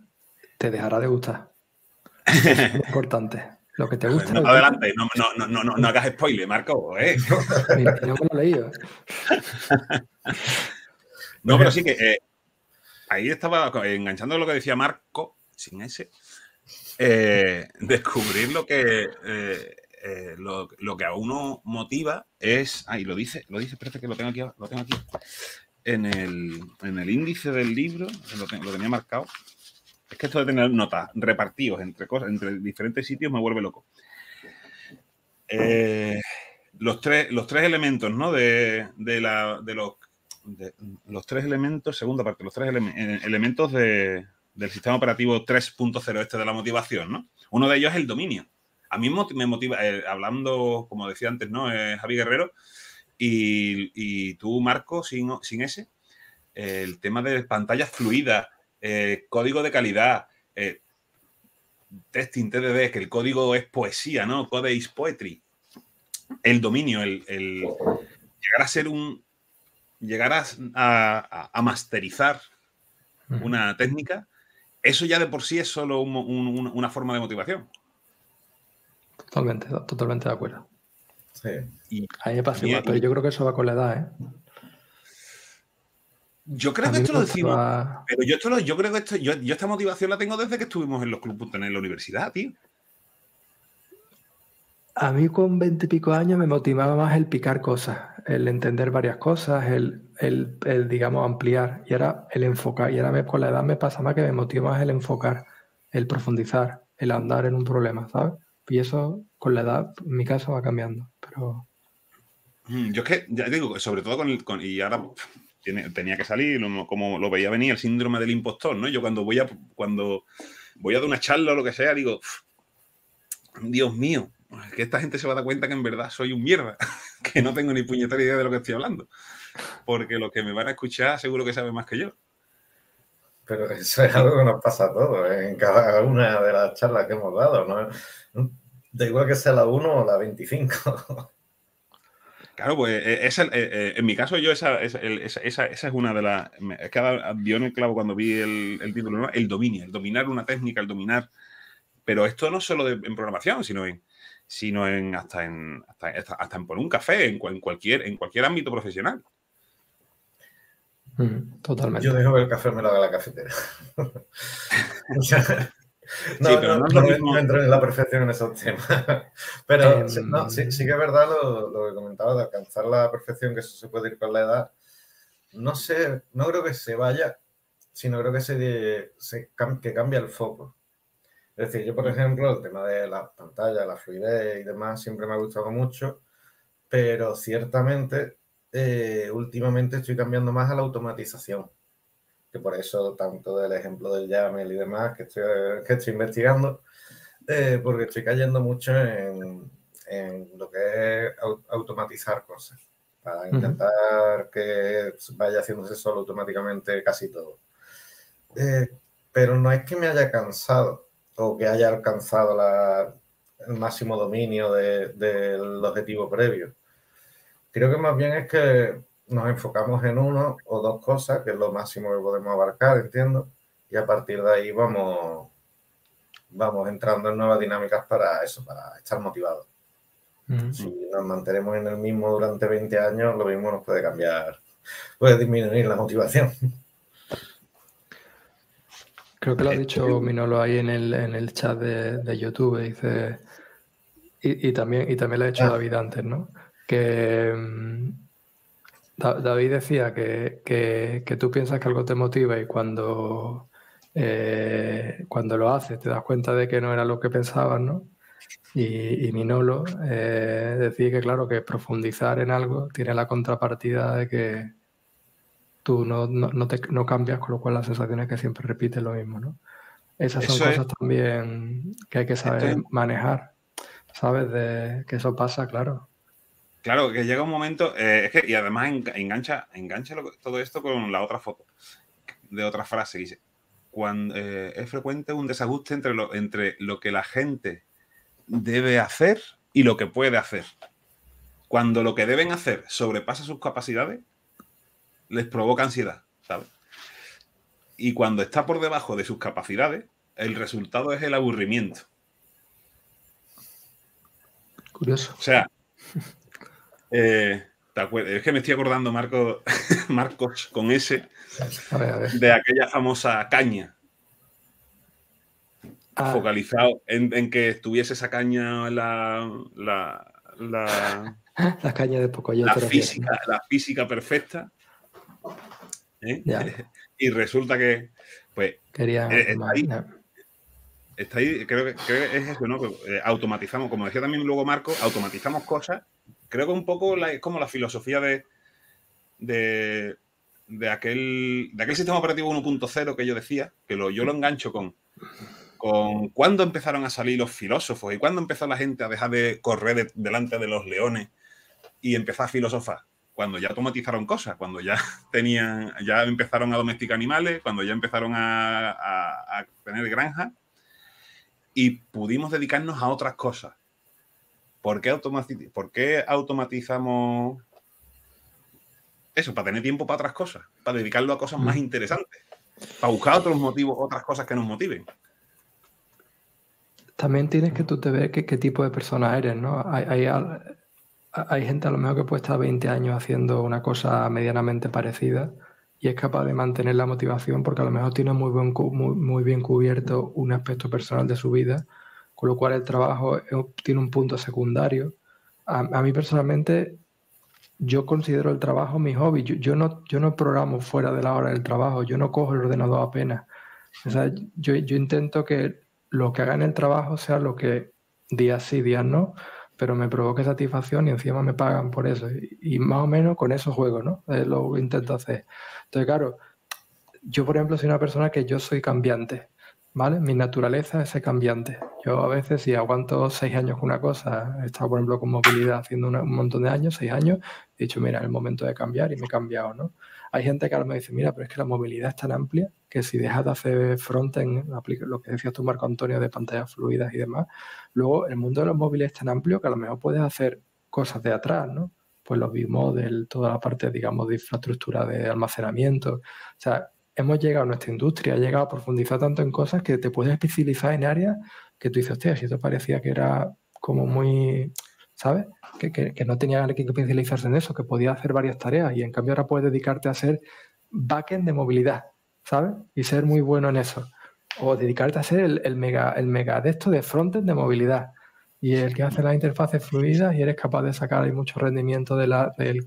te dejará de gustar. <laughs> es importante. Lo que te gusta. No, adelante, no, no, no, no, no hagas spoiler, Marco. ¿eh? <laughs> no me lo he leído. <laughs> no, pero sí que eh, ahí estaba enganchando lo que decía Marco, sin ese, eh, <laughs> descubrir lo que, eh, lo, lo, que a uno motiva es. Ahí lo dice, lo dice, espérate que lo tengo aquí, lo tengo aquí. En el, en el índice del libro, lo, lo tenía marcado. Es que esto de tener notas repartidos entre cosas, entre diferentes sitios me vuelve loco. Eh, los, tres, los tres elementos, ¿no? De, la, de los, los tres elementos, segunda parte, los tres eh, elementos del sistema operativo 3.0 este de la motivación, ¿no? Uno de ellos es el dominio. A mí me motiva, eh, hablando, como decía antes, ¿no? Javi Guerrero, y, tú, Marco, sin, sin ese, el tema de pantallas fluidas, eh, código de calidad, eh, testing TDD, que el código es poesía, ¿no? Code is poetry. El dominio, el, llegar a ser un. llegar a, masterizar una técnica, eso ya de por sí es solo una forma de motivación. Totalmente, totalmente de acuerdo. Sí. Y, Ahí me pasa igual, pero yo creo que eso va con la edad, ¿eh? Yo creo que esto lo decimos. Pero yo, esto lo, yo creo que esto, yo, esta motivación la tengo desde que estuvimos en los clubes en la universidad, tío. A mí con veinte y pico años me motivaba más el picar cosas, el entender varias cosas, el, el, el, digamos, ampliar. Y ahora el enfocar. Y ahora con la edad me pasa más que me motiva más el enfocar, el profundizar, el andar en un problema, ¿sabes? Y eso con la edad, en mi caso, va cambiando. Pero. Mm, yo es que, ya digo, sobre todo con el. Con, y ahora tenía que salir, como lo veía venir, el síndrome del impostor, ¿no? Yo cuando voy a, cuando voy a dar una charla o lo que sea, digo, Dios mío, que esta gente se va a dar cuenta que en verdad soy un mierda, <laughs> que no tengo ni puñetera idea de lo que estoy hablando. Porque los que me van a escuchar seguro que saben más que yo. Pero eso es algo que nos pasa a todos, ¿eh? en cada una de las charlas que hemos dado, ¿no? Da igual que sea la 1 o la 25. <laughs> Claro, pues eh, es eh, eh, en mi caso yo esa, esa, esa, es una de las... Es que dio en el clavo cuando vi el, el título, ¿no? el dominio, el dominar una técnica, el dominar Pero esto no solo en programación, sino en, sino en hasta en hasta, en poner un café, en, cualquier, en cualquier ámbito profesional. totalmente. Yo dejo que el café me lo haga la cafetera. <laughs> <laughs> <laughs> No, pero no, entro en la perfección en esos temas. <laughs> Pero em, sí, sí, que es verdad lo, lo, que comentaba de alcanzar la perfección, que eso se puede ir con la edad. No sé, no creo que se vaya, sino creo que se, se que cambia el foco. Es decir, yo, por ejemplo, el tema de las pantallas, la fluidez y demás siempre me ha gustado mucho, pero ciertamente eh, últimamente estoy cambiando más a la automatización que por eso tanto del ejemplo del YAML y demás que estoy, que estoy investigando, eh, porque estoy cayendo mucho en, en, lo que es automatizar cosas, para intentar que vaya haciéndose solo automáticamente casi todo. Eh, pero no es que me haya cansado o que haya alcanzado la, el máximo dominio de, del objetivo previo. Creo que más bien es que nos enfocamos en uno o dos cosas, que es lo máximo que podemos abarcar, entiendo, y a partir de ahí vamos, vamos entrando en nuevas dinámicas para eso, para estar motivados. Si nos mantenemos en el mismo durante 20 años, lo mismo nos puede cambiar, puede disminuir la motivación. Creo que lo ha dicho Minolo ahí en el, en el chat de, YouTube, dice, y, también, y también lo ha dicho ah. David antes, ¿no? Que, mm, David decía que, tú piensas que algo te motiva y cuando, eh, cuando lo haces te das cuenta de que no era lo que pensabas, ¿no? Y, y Minolo eh, decía que, claro, que profundizar en algo tiene la contrapartida de que tú no, no, cambias, con lo cual la sensación es que siempre repites lo mismo, ¿no? Esas son cosas también que hay que saber manejar, ¿sabes? De que eso pasa, claro. Claro, que llega un momento, eh, es que, y además engancha, engancha todo esto con la otra foto, de otra frase, dice, cuando, eh, es frecuente un desajuste entre lo, entre lo que la gente debe hacer y lo que puede hacer. Cuando lo que deben hacer sobrepasa sus capacidades, les provoca ansiedad, ¿sabes? Y cuando está por debajo de sus capacidades, el resultado es el aburrimiento. Curioso. O sea, eh, es que me estoy acordando, Marco, <laughs> Marcos, con ese, de aquella famosa caña. Ah. Focalizado en, que estuviese esa caña la. la, la <laughs> caña de poco la física, la física perfecta. ¿eh? <laughs> y resulta que. Pues. Quería. Eh, está, ahí, creo que, es eso, ¿no? automatizamos, como decía también luego Marco, automatizamos cosas creo que un poco es como la filosofía de, de, aquel, de aquel sistema operativo 1.0 que yo decía, que yo lo engancho con, con cuándo empezaron a salir los filósofos y cuándo empezó la gente a dejar de correr delante de los leones y empezar a filosofar. Cuando ya automatizaron cosas, cuando ya <laughs> tenían, ya empezaron a domesticar animales, cuando ya empezaron a, a tener granjas y pudimos dedicarnos a otras cosas ¿Por qué, automatizamos eso? Para tener tiempo para otras cosas, para dedicarlo a cosas más interesantes, para buscar otros motivos, otras cosas que nos motiven. También tienes que tú te ver qué, tipo de persona eres, ¿no? Hay, hay, gente a lo mejor que puede estar 20 años haciendo una cosa medianamente parecida y es capaz de mantener la motivación porque a lo mejor tiene muy, buen, muy bien cubierto un aspecto personal de su vida con lo cual el trabajo tiene un punto secundario. A, mí personalmente, yo considero el trabajo mi hobby. Yo, no, yo no programo fuera de la hora del trabajo, yo no cojo el ordenador apenas. O sea, yo, intento que lo que haga en el trabajo sea lo que días sí, días no, pero me provoque satisfacción y encima me pagan por eso. Y, más o menos con eso juego, ¿no? Es lo que intento hacer. Entonces, claro, yo por ejemplo soy una persona que yo soy cambiante. ¿Vale? Mi naturaleza es cambiante. Yo a veces, si aguanto seis años con una cosa, he estado, por ejemplo, con movilidad haciendo un montón de años, seis años, he dicho, mira, es el momento de cambiar y me he cambiado, ¿no? Hay gente que ahora me dice, mira, pero es que la movilidad es tan amplia que si dejas de hacer frontend, lo que decías tú, Marco Antonio, de pantallas fluidas y demás, luego el mundo de los móviles es tan amplio que a lo mejor puedes hacer cosas de atrás, ¿no? Pues los B-Model, toda la parte, digamos, de infraestructura de almacenamiento. O sea, hemos llegado, nuestra industria ha llegado a profundizar tanto en cosas que te puedes especializar en áreas que tú dices, hostia, si esto parecía que era como muy, ¿sabes? Que, que, no tenía que especializarse en eso, que podía hacer varias tareas y en cambio ahora puedes dedicarte a ser backend de movilidad, ¿sabes? Y ser muy bueno en eso. O dedicarte a ser el, mega, el mega de esto de frontend de movilidad y el que hace las interfaces fluidas y eres capaz de sacar ahí mucho rendimiento de la, del,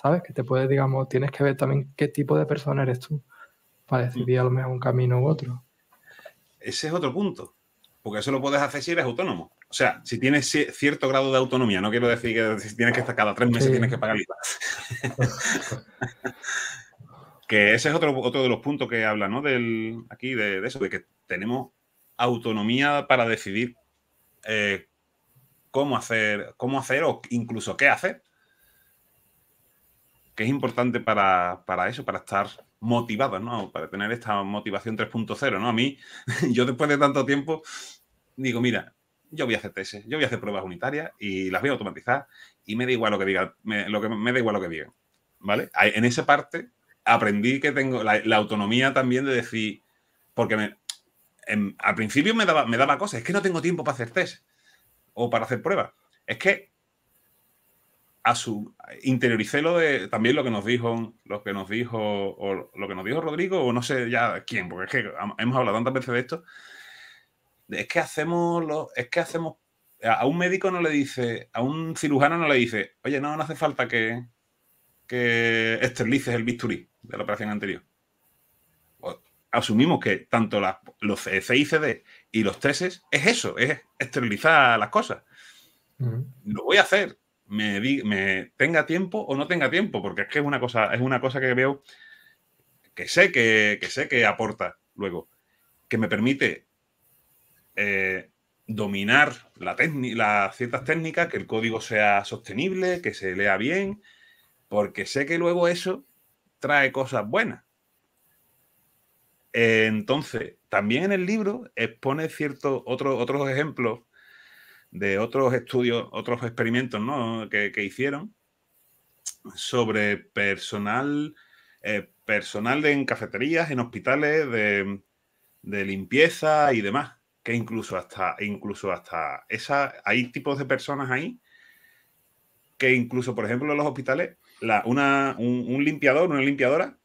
¿sabes? Que te puedes, digamos, tienes que ver también qué tipo de persona eres tú para decidir a lo mejor un camino u otro. Ese es otro punto, porque eso lo puedes hacer si eres autónomo. O sea, si tienes cierto grado de autonomía, no quiero decir que tienes que estar cada tres meses tienes que pagar IVA. <laughs> que ese es otro, otro de los puntos que habla, ¿no? Del, aquí de, eso, de que tenemos autonomía para decidir eh, cómo hacer, cómo hacer o incluso qué hacer. Que es importante para, eso, para estar motivados, ¿no? Para tener esta motivación 3.0, ¿no? A mí, <laughs> yo después de tanto tiempo, digo, mira, yo voy a hacer tesis, yo voy a hacer pruebas unitarias y las voy a automatizar y me da igual lo que diga, me, lo que, me da igual lo que digan, ¿vale? En esa parte aprendí que tengo la, autonomía también de decir, porque al principio me daba, me daba cosas, es que no tengo tiempo para hacer test o para hacer pruebas. Es que a su interioricé lo de también lo que nos dijo lo que nos dijo o lo que nos dijo Rodrigo o no sé ya quién porque es que hemos hablado tantas veces de esto. Es que hacemos lo, es que hacemos a un médico no le dice a un cirujano no le dice oye no no hace falta que que esterilices el bisturí de la operación anterior asumimos que tanto los CICD y los tesis es eso, es esterilizar las cosas. Lo voy a hacer, me, tenga tiempo o no tenga tiempo, porque es que es una cosa, es una cosa que veo que sé que, sé que aporta luego, que me permite eh, dominar la las ciertas técnicas, que el código sea sostenible, que se lea bien, porque sé que luego eso trae cosas buenas. entonces, también en el libro expone ciertos otros ejemplos de otros estudios, otros experimentos que, hicieron sobre personal, eh, personal de, en cafeterías, en hospitales, de, limpieza y demás. Que incluso hasta, incluso hasta esa, hay tipos de personas ahí que incluso, por ejemplo, en los hospitales, la, una, un limpiador, una limpiadora,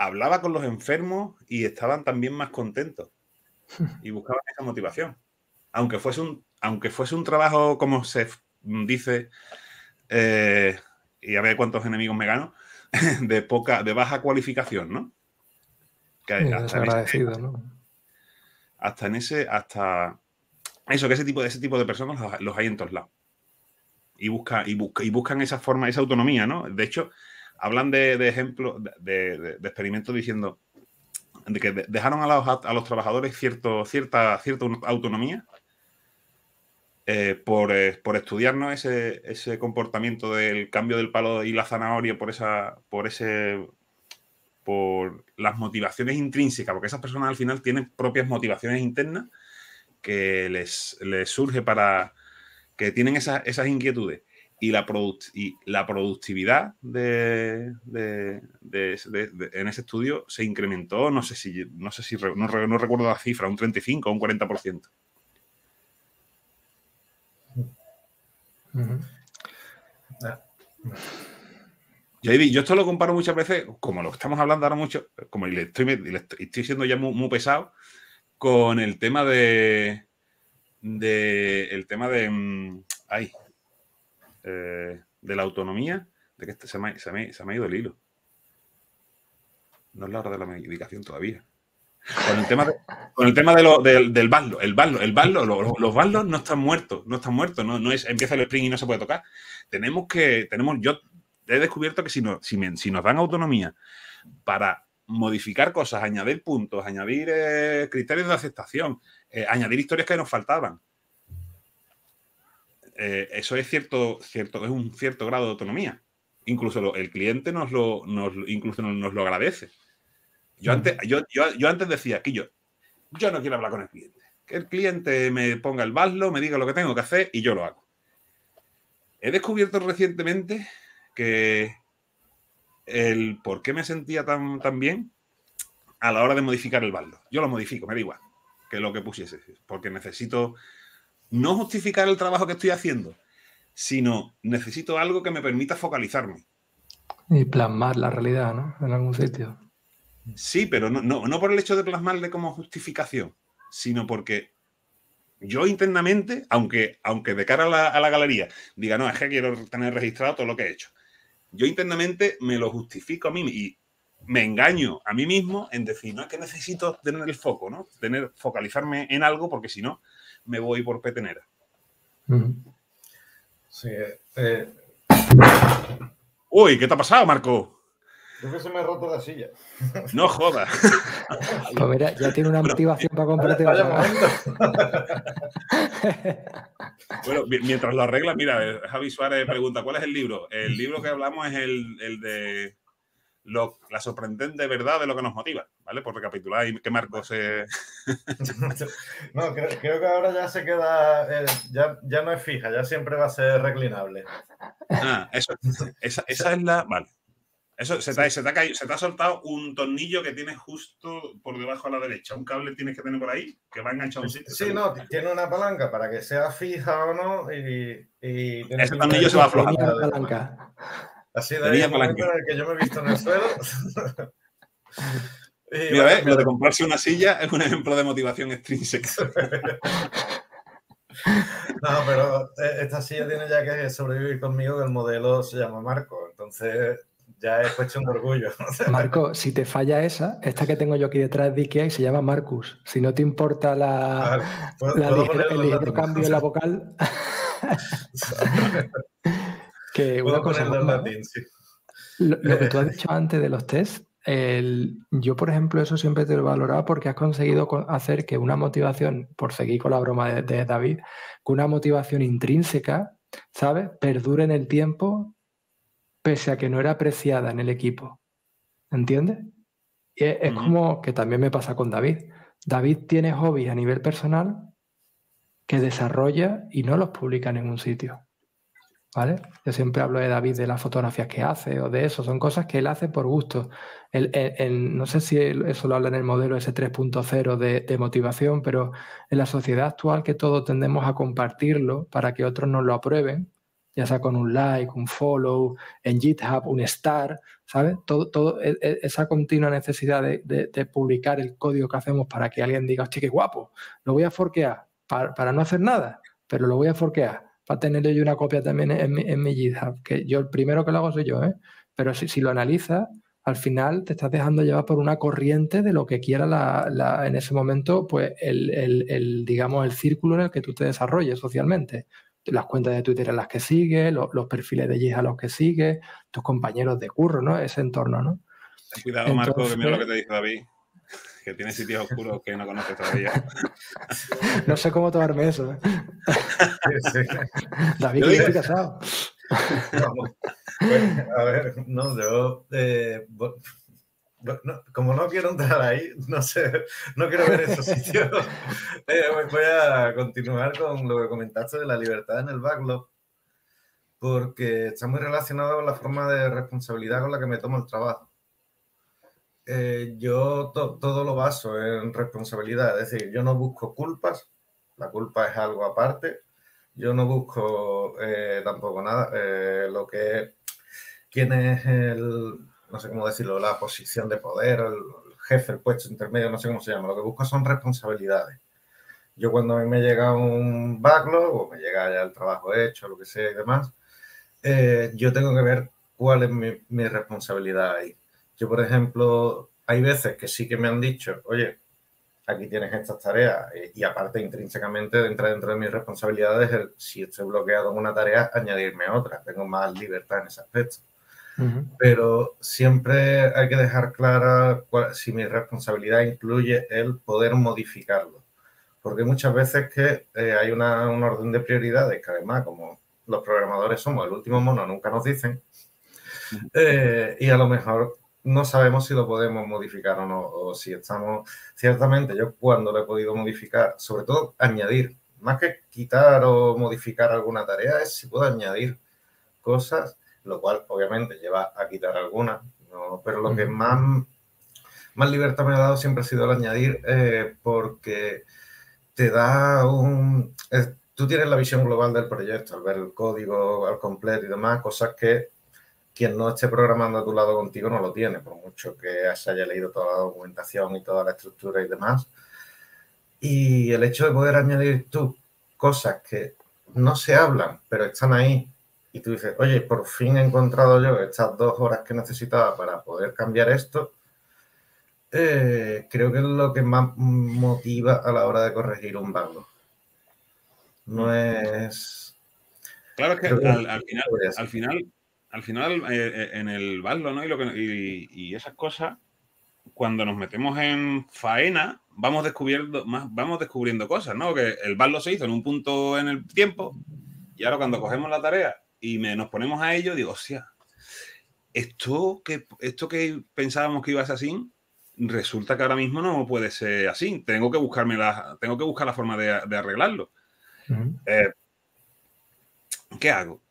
hablaba con los enfermos y estaban también más contentos <laughs> y buscaban esa motivación. Aunque fuese un, aunque fuese un trabajo, como se dice, eh, y a ver cuántos enemigos me gano, <laughs> de poca, de baja cualificación, ¿no? Que hasta, agradecido, ¿no? hasta en ese, hasta eso, que ese tipo de ese tipo de personas los, hay en todos lados. Y, busca, y, busca, y buscan esa forma, esa autonomía, ¿no? De hecho, hablan de, ejemplos, de, experimentos diciendo de que dejaron a los, a los trabajadores cierto, cierta, cierta autonomía eh, por, eh, por, estudiarnos ese, ese, comportamiento del cambio del palo y la zanahoria por esa, por ese por las motivaciones intrínsecas, porque esas personas al final tienen propias motivaciones internas que les, les surge para que tienen esas, esas inquietudes y la, y la productividad de, en ese estudio se incrementó, no sé si, no, sé si no, recuerdo la cifra, un 35 o un 40%. Yo esto lo comparo muchas veces, como lo estamos hablando ahora mucho, como le estoy, siendo ya muy, pesado, con el tema de, de el tema de, mm, eh, de la autonomía, de que este se, me, se, me, se, me, ha ido el hilo. No es la hora de la medicación todavía. Con el tema, con el tema de lo, del ballo, el ballo, el ballo, los, ballos no están muertos, no están muertos, no, no es empieza el sprint y no se puede tocar. Tenemos que, tenemos, yo he descubierto que si, no, si, nos dan autonomía para modificar cosas, añadir puntos, añadir eh, criterios de aceptación, eh, añadir historias que nos faltaban, eh, eso es cierto, cierto, es un cierto grado de autonomía. Incluso el cliente nos lo, incluso nos, lo agradece. Yo antes, yo, yo, antes decía que yo, yo no quiero hablar con el cliente. Que el cliente me ponga el baslo, me diga lo que tengo que hacer y yo lo hago. He descubierto recientemente que el por qué me sentía tan, tan bien a la hora de modificar el baldo. Yo lo modifico, me da igual. que lo que pusiese, porque necesito no justificar el trabajo que estoy haciendo, sino necesito algo que me permita focalizarme. Y plasmar la realidad, ¿no? En algún sitio. Sí, pero no, no, por el hecho de plasmarle como justificación, sino porque yo internamente, aunque, aunque de cara a la, a la, galería diga, no, es que quiero tener registrado todo lo que he hecho, yo internamente me lo justifico a mí y me engaño a mí mismo en decir, no es que necesito tener el foco, ¿no? Tener, focalizarme en algo porque si no, me voy por petenera. Sí. Eh, Uy, ¿qué te ha pasado, Marco? Creo que se me ha roto la silla. <laughs> No jodas. <laughs> Pues mira, ya tiene una motivación para comprarte <laughs> Bueno, mientras lo arregla, mira, eh, Javi Suárez pregunta, ¿cuál es el libro? El libro que hablamos es el, el de la sorprendente verdad de lo que nos motiva, ¿vale? Por recapitular y que Marcos se... no, creo, que ahora ya se queda, eh, ya, ya no es fija, ya siempre va a ser reclinable. Ah, eso, esa, esa es la... Vale. Eso, se te, se, te ha caído, se te ha soltado un tornillo que tienes justo por debajo a la derecha. Un cable tienes que tener por ahí que va enganchado a un sitio. Sí, no, tiene una palanca para que sea fija o no. Y, y Ese tornillo se va a aflojar. Así de ahí el momento en el que yo me he visto en el suelo. <laughs> Mira, ¿ves? Lo de comprarse una silla es un ejemplo de motivación extrínseca. <laughs> no, pero eh, esta silla tiene ya que sobrevivir conmigo, que el modelo se llama Marco. Entonces ya he puesto un orgullo. <laughs> Marco, si te falla esa, esta que tengo yo aquí detrás de Ikea y se llama Marcus. Si no te importa la, el cambio en la vocal. <laughs> que una cosa. lo, que tú has dicho antes de los test, el, yo, por ejemplo, eso siempre te lo he valorado porque has conseguido hacer que una motivación, por seguir con la broma de, de David, que una motivación intrínseca, ¿sabes? Perdure en el tiempo pese a que no era apreciada en el equipo. ¿Entiendes? Y es, como que también me pasa con David. David tiene hobbies a nivel personal que desarrolla y no los publica en ningún sitio. ¿Vale? Yo siempre hablo de David de las fotografías que hace o de eso, son cosas que él hace por gusto. no sé si eso lo habla en el modelo S3.0 de, de, motivación, pero en la sociedad actual que todos tendemos a compartirlo para que otros nos lo aprueben, ya sea con un like, un follow, en GitHub, un star, ¿sabes? Todo, todo e, e, esa continua necesidad de, publicar el código que hacemos para que alguien diga, hostia, qué guapo, lo voy a forquear para, no hacer nada, pero lo voy a forquear para tener yo una copia también en mi, GitHub, que yo el primero que lo hago soy yo, ¿eh? Pero si, si lo analizas, al final te estás dejando llevar por una corriente de lo que quiera la, en ese momento, pues el, el, digamos, el círculo en el que tú te desarrolles socialmente las cuentas de Twitter en las que sigues, los, perfiles de GIS a los que sigues, tus compañeros de curro, ¿no? Ese entorno, ¿no? cuidado, Marco, que mira lo que te dice David, que tiene sitios oscuros que no conoces todavía. <laughs> no sé cómo tomarme eso. ¿eh? <laughs> David, que estoy casado. <laughs> a ver, no, yo... Eh, como no quiero entrar ahí, no sé, no quiero ver esos <laughs> sitios. Eh, voy a continuar con lo que comentaste de la libertad en el backlog, porque está muy relacionado con la forma de responsabilidad con la que me tomo el trabajo. Eh, yo todo lo baso en responsabilidad, es decir, yo no busco culpas, la culpa es algo aparte, yo no busco eh, tampoco nada, lo que quién es el no sé cómo decirlo, la posición de poder, el, jefe, el puesto intermedio, no sé cómo se llama. Lo que busco son responsabilidades. Yo cuando a mí me llega un backlog o me llega ya el trabajo hecho, lo que sea y demás, eh, yo tengo que ver cuál es mi, responsabilidad ahí. Yo, por ejemplo, hay veces que sí que me han dicho, oye, aquí tienes estas tareas y, aparte intrínsecamente entra dentro de mis responsabilidades el, si estoy bloqueado en una tarea, añadirme otra. Tengo más libertad en ese aspecto pero siempre hay que dejar clara si mi responsabilidad incluye el poder modificarlo. Porque muchas veces que eh, hay una, un orden de prioridades que además, como los programadores somos el último mono, nunca nos dicen, eh, y a lo mejor no sabemos si lo podemos modificar o no, o si estamos, ciertamente yo cuando lo he podido modificar, sobre todo añadir, más que quitar o modificar alguna tarea, es si puedo añadir cosas lo cual obviamente lleva a quitar algunas, pero lo que más más libertad me ha dado siempre ha sido el añadir, eh, porque te da un... tú tienes la visión global del proyecto, al ver el código al completo y demás, cosas que quien no esté programando a tu lado contigo no lo tiene, por mucho que se haya leído toda la documentación y toda la estructura y demás. Y el hecho de poder añadir tú cosas que no se hablan, pero están ahí, y tú dices, oye, por fin he encontrado yo estas dos horas que necesitaba para poder cambiar esto, eh, creo que es lo que más motiva a la hora de corregir un bug. No es... Claro que, al, final, al final al final, eh, eh, en el baldo, ¿no? Y, lo que, y, esas cosas, cuando nos metemos en faena, vamos descubriendo, más, vamos descubriendo cosas, ¿no? Que el baldo se hizo en un punto en el tiempo y ahora cuando cogemos la tarea y me, nos ponemos a ello, digo, hostia, esto que, esto que pensábamos que iba a ser así, resulta que ahora mismo no puede ser así. Tengo que buscarme la, tengo que buscar la forma de, arreglarlo. Eh, ¿Qué hago?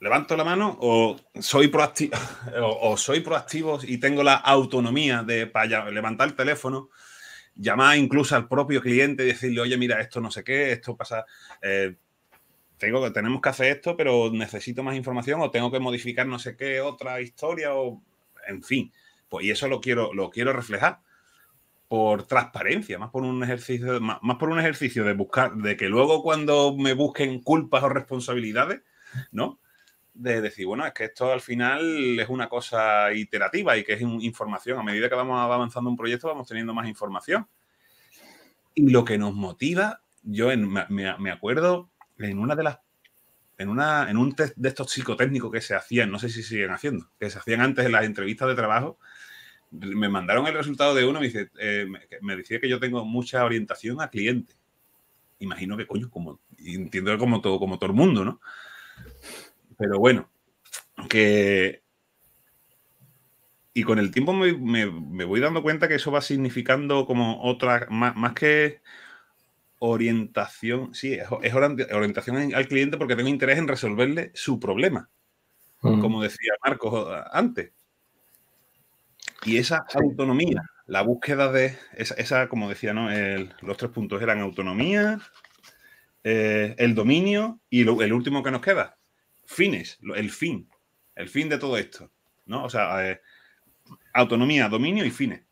levanto la mano o soy proactivo <laughs> o, soy proactivo y tengo la autonomía de para levantar el teléfono, llamar incluso al propio cliente y decirle, oye, mira, esto no sé qué, esto pasa. Eh, tengo, que tenemos que hacer esto, pero necesito más información o tengo que modificar no sé qué otra historia o en fin. Pues y eso lo quiero, lo quiero reflejar por transparencia, más por un ejercicio, más por un ejercicio de buscar, de que luego cuando me busquen culpas o responsabilidades, ¿no? de decir, bueno, es que esto al final es una cosa iterativa y que es información. A medida que vamos avanzando un proyecto, vamos teniendo más información. Y lo que nos motiva, yo me, acuerdo en una de las. En, una, en un test de estos psicotécnicos que se hacían, no sé si siguen haciendo, que se hacían antes en las entrevistas de trabajo, me mandaron el resultado de uno, me, dice, eh, decía que yo tengo mucha orientación a cliente. Imagino que, coño, como, entiendo como todo, como todo el mundo, ¿no? Pero bueno, que... Y con el tiempo me, voy dando cuenta que eso va significando como otra, más, que orientación, sí, es, orientación al cliente porque tengo interés en resolverle su problema, como decía Marcos antes. Y esa autonomía, la búsqueda de esa, como decía, ¿no? los tres puntos eran autonomía, eh, el dominio y el último que nos queda, fines, el fin, el fin de todo esto, ¿no? O sea, eh, autonomía, dominio y fines.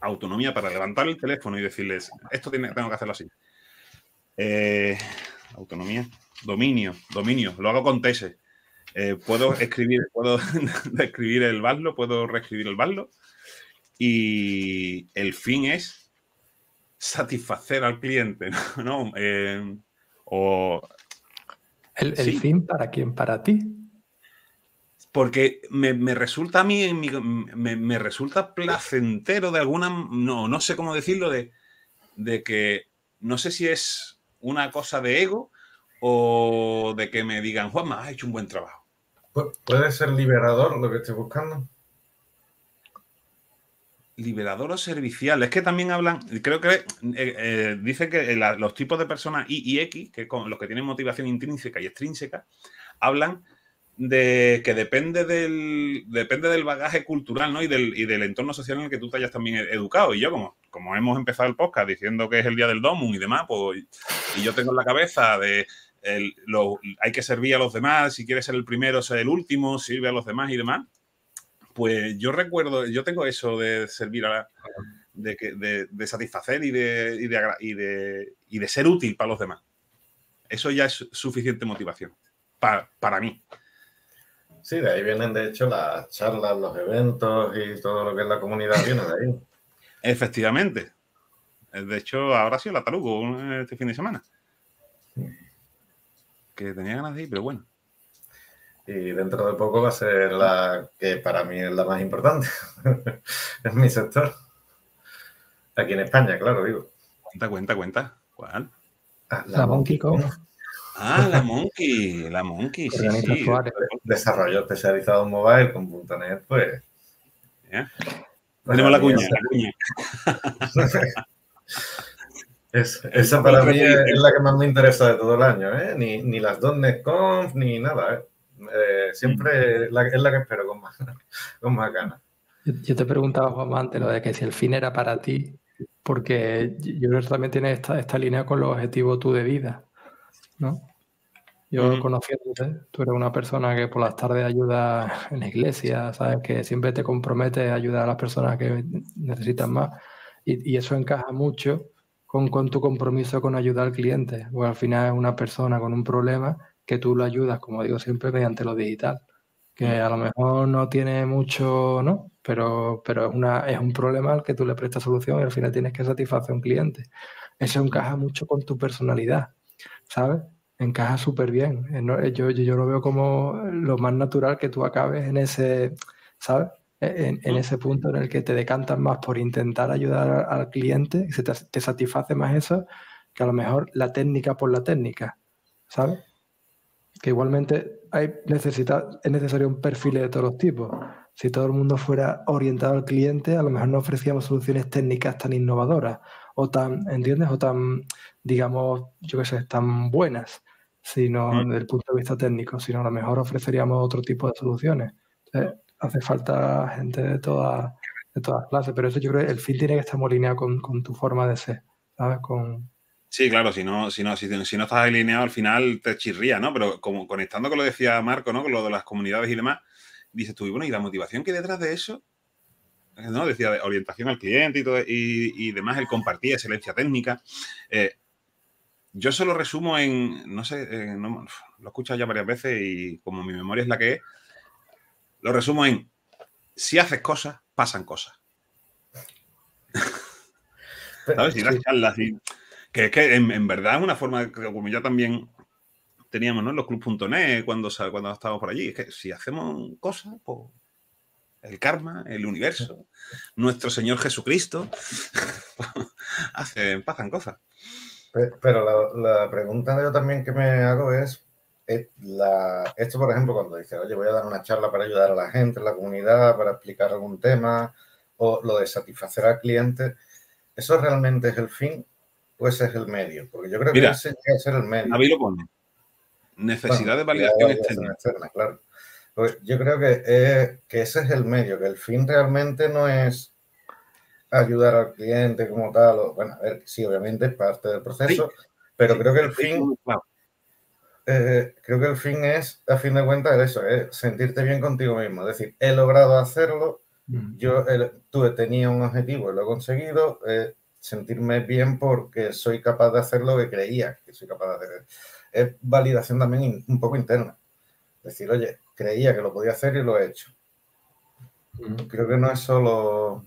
Autonomía para levantar el teléfono y decirles, esto tengo que hacerlo así. Eh, autonomía, dominio, dominio, lo hago con tesis. Eh, puedo escribir, puedo <laughs> escribir el vallo, puedo reescribir el vallo. Y el fin es satisfacer al cliente, <laughs> ¿no? o ¿El, fin para quién? ¿Para ti? Porque me, resulta a mí, me, resulta placentero de alguna, no, no sé cómo decirlo, de, de que no sé si es una cosa de ego o de que me digan, Juanma, has hecho un buen trabajo. ¿Puede ser liberador lo que estoy buscando? liberador o servicial. Es que también hablan, creo que eh, eh, dice que los tipos de personas Y y X, que con los que tienen motivación intrínseca y extrínseca, hablan de que depende del, depende del bagaje cultural ¿no? y, del, y del entorno social en el que tú te hayas también educado. Y yo, como, como hemos empezado el podcast diciendo que es el día del Domum y demás, pues, y yo tengo en la cabeza de lo, hay que servir a los demás, si quieres ser el primero, ser el último, sirve a los demás y demás pues yo recuerdo, yo tengo eso de servir a de, de, satisfacer y de, y, de, y, de, ser útil para los demás. Eso ya es suficiente motivación para, para mí. Sí, de ahí vienen de hecho las charlas, los eventos y todo lo que es la comunidad viene de ahí. Efectivamente. De hecho, ahora ha sido la talugo este fin de semana. Que tenía ganas de ir, pero bueno. Y dentro de poco va a ser la que para mí es la más importante. <laughs> es mi sector. Aquí en España, claro, digo. Cuenta, cuenta, cuenta. ¿Cuál? Ah, la, Monkey Ah, la Monkey, la Monkey, sí, sí. Desarrollo especializado en mobile con .NET, pues... Tenemos la cuña, la cuña. <laughs> esa para mí es, la que más me interesa de todo el año, ¿eh? Ni, ni las .NET Conf, ni nada, ¿eh? Eh, siempre es la, que espero con más, <laughs> con más ganas. Yo te preguntaba, Juan, antes lo de que si el fin era para ti, porque yo creo que también tienes esta, esta línea con los objetivos tú de vida, ¿no? Yo conociéndote, tú eres una persona que por las tardes ayuda en la iglesia, ¿sabes? Que siempre te comprometes a ayudar a las personas que necesitan más. Y, eso encaja mucho con, con, tu compromiso con ayudar al cliente. Porque al final es una persona con un problema que tú lo ayudas, como digo siempre, mediante lo digital. Que a lo mejor no tiene mucho, ¿no? Pero, pero es, una, es un problema al que tú le prestas solución y al final tienes que satisfacer a un cliente. Eso encaja mucho con tu personalidad, ¿sabes? Encaja súper bien. Eh, yo, yo, lo veo como lo más natural que tú acabes en ese, ¿sabes? E, en, ese punto en el que te decantas más por intentar ayudar al cliente, y se te, satisface más eso que a lo mejor la técnica por la técnica, ¿sabes? Que igualmente hay necesita, es necesario un perfil de todos los tipos. Si todo el mundo fuera orientado al cliente, a lo mejor no ofrecíamos soluciones técnicas tan innovadoras o tan, ¿entiendes? O tan, digamos, yo qué sé, tan buenas sino mm. desde el punto de vista técnico, sino a lo mejor ofreceríamos otro tipo de soluciones. hace falta gente de, todas de todas clases, pero eso yo creo que el fin tiene que estar muy alineado con, tu forma de ser, ¿sabes? Con... Sí, claro, si no, si, no, si, no estás alineado al final te chirría, ¿no? Pero como conectando con lo que decía Marco, ¿no? Con lo de las comunidades y demás, dices tú, y bueno, y la motivación que hay detrás de eso, ¿no? Decía de orientación al cliente y, todo, y, y demás, el compartir, excelencia técnica. Eh, yo se lo resumo en, no sé, lo he escuchado ya varias veces y como mi memoria es la que es, lo resumo en, si haces cosas, pasan cosas. <laughs> ¿Sabes? Y las charlas, que es que en, verdad es una forma, como ya también teníamos ¿no? en los clubs.net cuando, cuando estábamos por allí, es que si hacemos cosas, pues el karma, el universo, <laughs> nuestro Señor Jesucristo, <laughs> hacen, pasan cosas. Pero la, pregunta yo también que me hago es, eh, la, esto por ejemplo cuando dice, oye, voy a dar una charla para ayudar a la gente, a la comunidad, para explicar algún tema, o lo de satisfacer al cliente, ¿eso realmente es el fin o ese es el medio? Porque yo creo que ese debe ser el medio. A lo pone. Necesidad de validación externa. claro. Pues yo creo que, que ese es el medio, que el fin realmente no es ayudar al cliente como tal. O, bueno, a ver, sí, obviamente es parte del proceso, pero creo que el fin, eh, creo que el fin es, a fin de cuentas, eso, es sentirte bien contigo mismo. Es decir, he logrado hacerlo, mm. yo tuve, tenía un objetivo y lo he conseguido, eh, sentirme bien porque soy capaz de hacer lo que creía que soy capaz de hacer. Es validación también un poco interna. Decir, oye, creía que lo podía hacer y lo he hecho. Mm. Creo que no es solo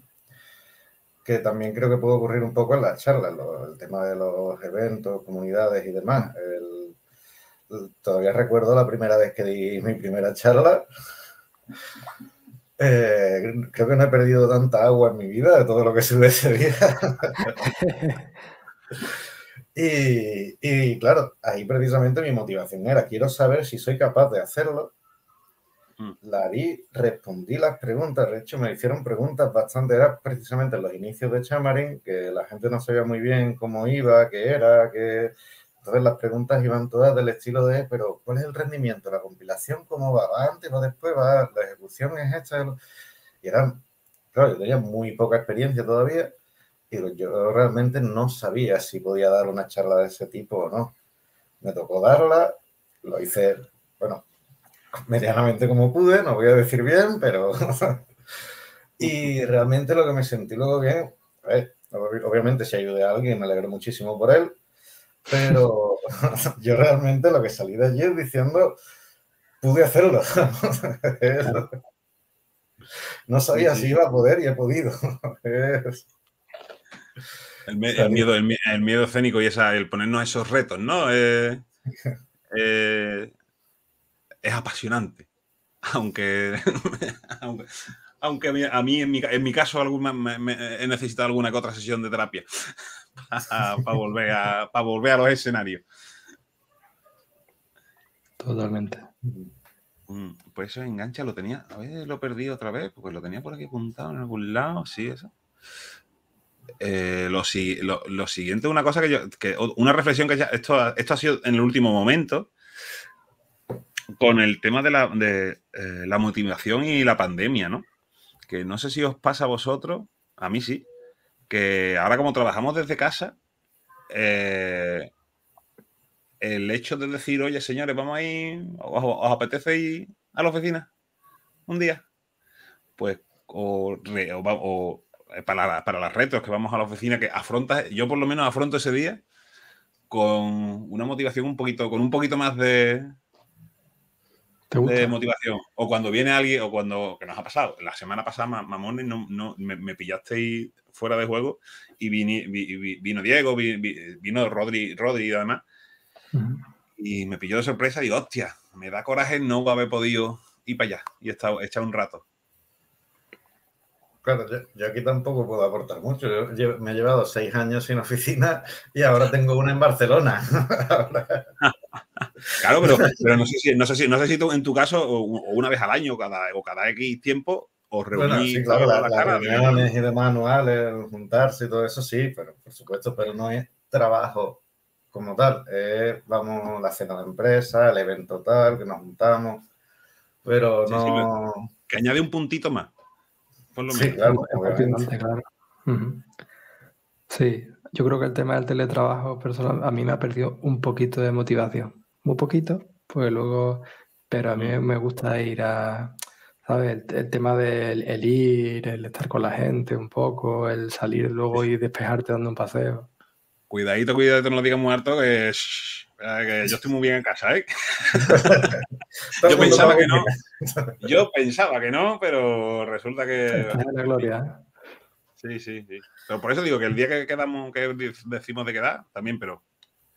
que también creo que puede ocurrir un poco en las charlas, el tema de los eventos, comunidades y demás. todavía recuerdo la primera vez que di mi primera charla. Eh, creo que no he perdido tanta agua en mi vida de todo lo que sube ese día. y, claro, ahí precisamente mi motivación era, quiero saber si soy capaz de hacerlo. La vi, respondí las preguntas, de hecho me hicieron preguntas bastante, era precisamente en los inicios de Chamarin, que la gente no sabía muy bien cómo iba, qué era, que entonces las preguntas iban todas del estilo de, pero ¿cuál es el rendimiento? ¿La compilación cómo va? ¿Va antes o después? ¿Va? ¿La ejecución es esta? Y eran, claro, yo tenía muy poca experiencia todavía y yo realmente no sabía si podía dar una charla de ese tipo o no. Me tocó darla, lo hice, bueno, <laughs> medianamente como pude, no voy a decir bien, pero... <laughs> y realmente lo que me sentí luego bien, obviamente si ayudé a alguien me alegro muchísimo por él, pero <laughs> yo realmente lo que salí de allí diciendo, pude hacerlo. no sabía si iba a poder y he podido. el, miedo, el, miedo escénico y esa, el ponernos esos retos, ¿no? Eh, eh, es apasionante. <laughs> <laughs> Aunque, aunque, a mí, en, mi, en, mi, caso he necesitado alguna que otra sesión de terapia <laughs> para, volver a, para volver a los escenarios. Totalmente. Mm, pues eso engancha, lo tenía, a ver, lo perdí otra vez, porque lo tenía por aquí apuntado en algún lado, sí, eso. Eh, lo, lo, siguiente, una cosa que yo, que, una reflexión que ya, esto, esto ha sido en el último momento, con el tema de, la, eh, la motivación y la pandemia, ¿no? que no sé si os pasa a vosotros, a mí sí, que ahora como trabajamos desde casa, eh, el hecho de decir, oye, señores, vamos a ir, ¿os, apetece ir a la oficina un día? Pues, o, eh, para, para las retos que vamos a la oficina, que afrontas, yo por lo menos afronto ese día con una motivación un poquito, con un poquito más de, de motivación. O cuando viene alguien, o cuando, que nos ha pasado, la semana pasada, mamones, no, no, me, me pillasteis fuera de juego y vino Diego, vino Rodri, Rodri además, y me pilló de sorpresa y digo, hostia, me da coraje no haber podido ir para allá y estar echado un rato. Claro, yo, aquí tampoco puedo aportar mucho. Yo, me he llevado seis años sin oficina y ahora tengo una en Barcelona. <laughs> claro, pero, pero, no, sé si, no, sé si, no sé si tú, en tu caso, o una vez al año cada, o cada X tiempo, os reunís. sí, claro, las reuniones y demás anuales, juntarse y todo eso, sí, pero por supuesto, pero no es trabajo como tal. Vamos, la cena de empresa, el evento tal, que nos juntamos, pero no. que añade un puntito más. Por lo sí, claro, claro. Sí, yo creo que el tema del teletrabajo personal a mí me ha perdido un poquito de motivación. Muy poquito, pues luego, pero a mí me gusta ir a, ¿sabes? El, tema del el ir, el estar con la gente un poco, el salir luego y despejarte dando un paseo. Cuidadito, cuidadito, no lo digas muy harto, que, que yo estoy muy bien en casa, ¿eh? <laughs> yo pensaba que no. Yo pensaba que no, pero resulta que. La gloria. Sí, sí, sí. Pero por eso digo que el día que quedamos, que decimos de quedar, también, pero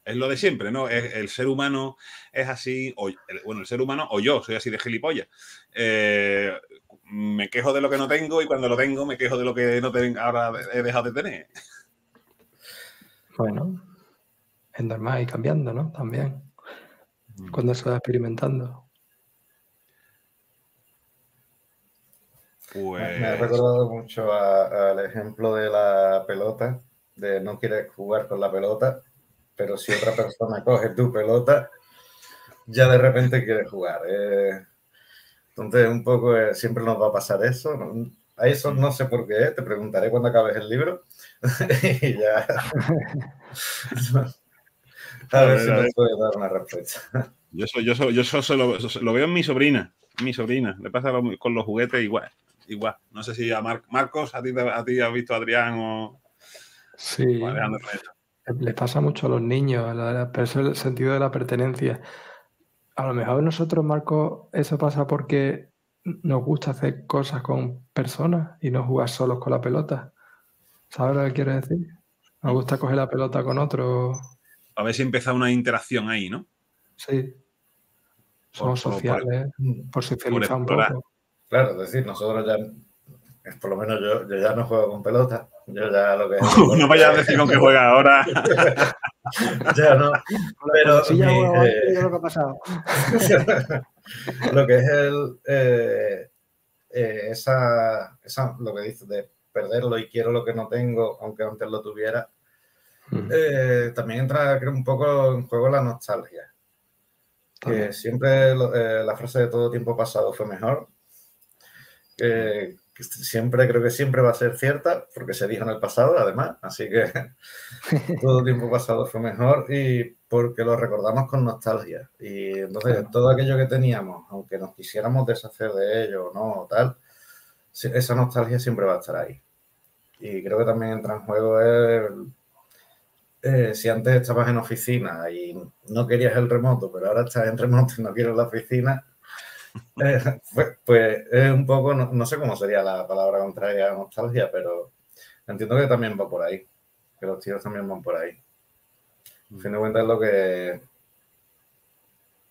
es lo de siempre, ¿no? el ser humano es así, o, bueno, el ser humano o yo soy así de gilipollas. Eh, me quejo de lo que no tengo y cuando lo tengo me quejo de lo que no tengo, ahora he dejado de tener. Bueno, es normal y cambiando, ¿no? También. Mm. Cuando se va experimentando. Pues... Me ha recordado mucho al ejemplo de la pelota, de no quieres jugar con la pelota, pero si otra persona coge tu pelota, ya de repente quieres jugar. Eh. entonces, un poco eh, siempre nos va a pasar eso. A eso no sé por qué, te preguntaré cuando acabes el libro. <laughs> y ya. a ver si me puedes dar una respuesta. Yo, soy, yo, soy, yo solo, lo veo en mi sobrina. Mi sobrina. Le pasa con los juguetes igual. Igual. No sé si a Marcos, a ti, a ti has visto a Adrián o. Sí. Les pasa mucho a los niños, el sentido de la pertenencia. A lo mejor nosotros, Marco, eso pasa porque nos gusta hacer cosas con personas y no jugar solos con la pelota. ¿Sabes lo que quiero decir? Nos gusta coger la pelota con otro. A ver si empieza una interacción ahí, ¿no? Sí. Somos sociales, por, socializar un poco. Claro, es decir, nosotros ya por lo menos yo, yo, ya no juego con pelota. Yo ya lo que. <laughs> no vayas a <laughs> decir con qué juega ahora. <laughs> ya no. Pero. Sí, ya eh, lo que ha pasado. lo que es el. Eh, eh, esa, esa, lo que dices de perderlo y quiero lo que no tengo, aunque antes lo tuviera. Mm. también entra, creo, un poco en juego la nostalgia. Que siempre la frase de todo tiempo pasado fue mejor. Que, siempre creo que siempre va a ser cierta, porque se dijo en el pasado, además, así que <laughs> todo tiempo pasado fue mejor y porque lo recordamos con nostalgia. Y entonces todo aquello que teníamos, aunque nos quisiéramos deshacer de ello o no, tal, esa nostalgia siempre va a estar ahí. Y creo que también entra en juego el, eh, si antes estabas en oficina y no querías el remoto, pero ahora estás en remoto y no quieres la oficina, eh, <laughs> pues, pues, es un poco, no, sé cómo sería la palabra contraria a nostalgia, pero entiendo que también va por ahí, que los tíos también van por ahí. En fin de cuentas es lo que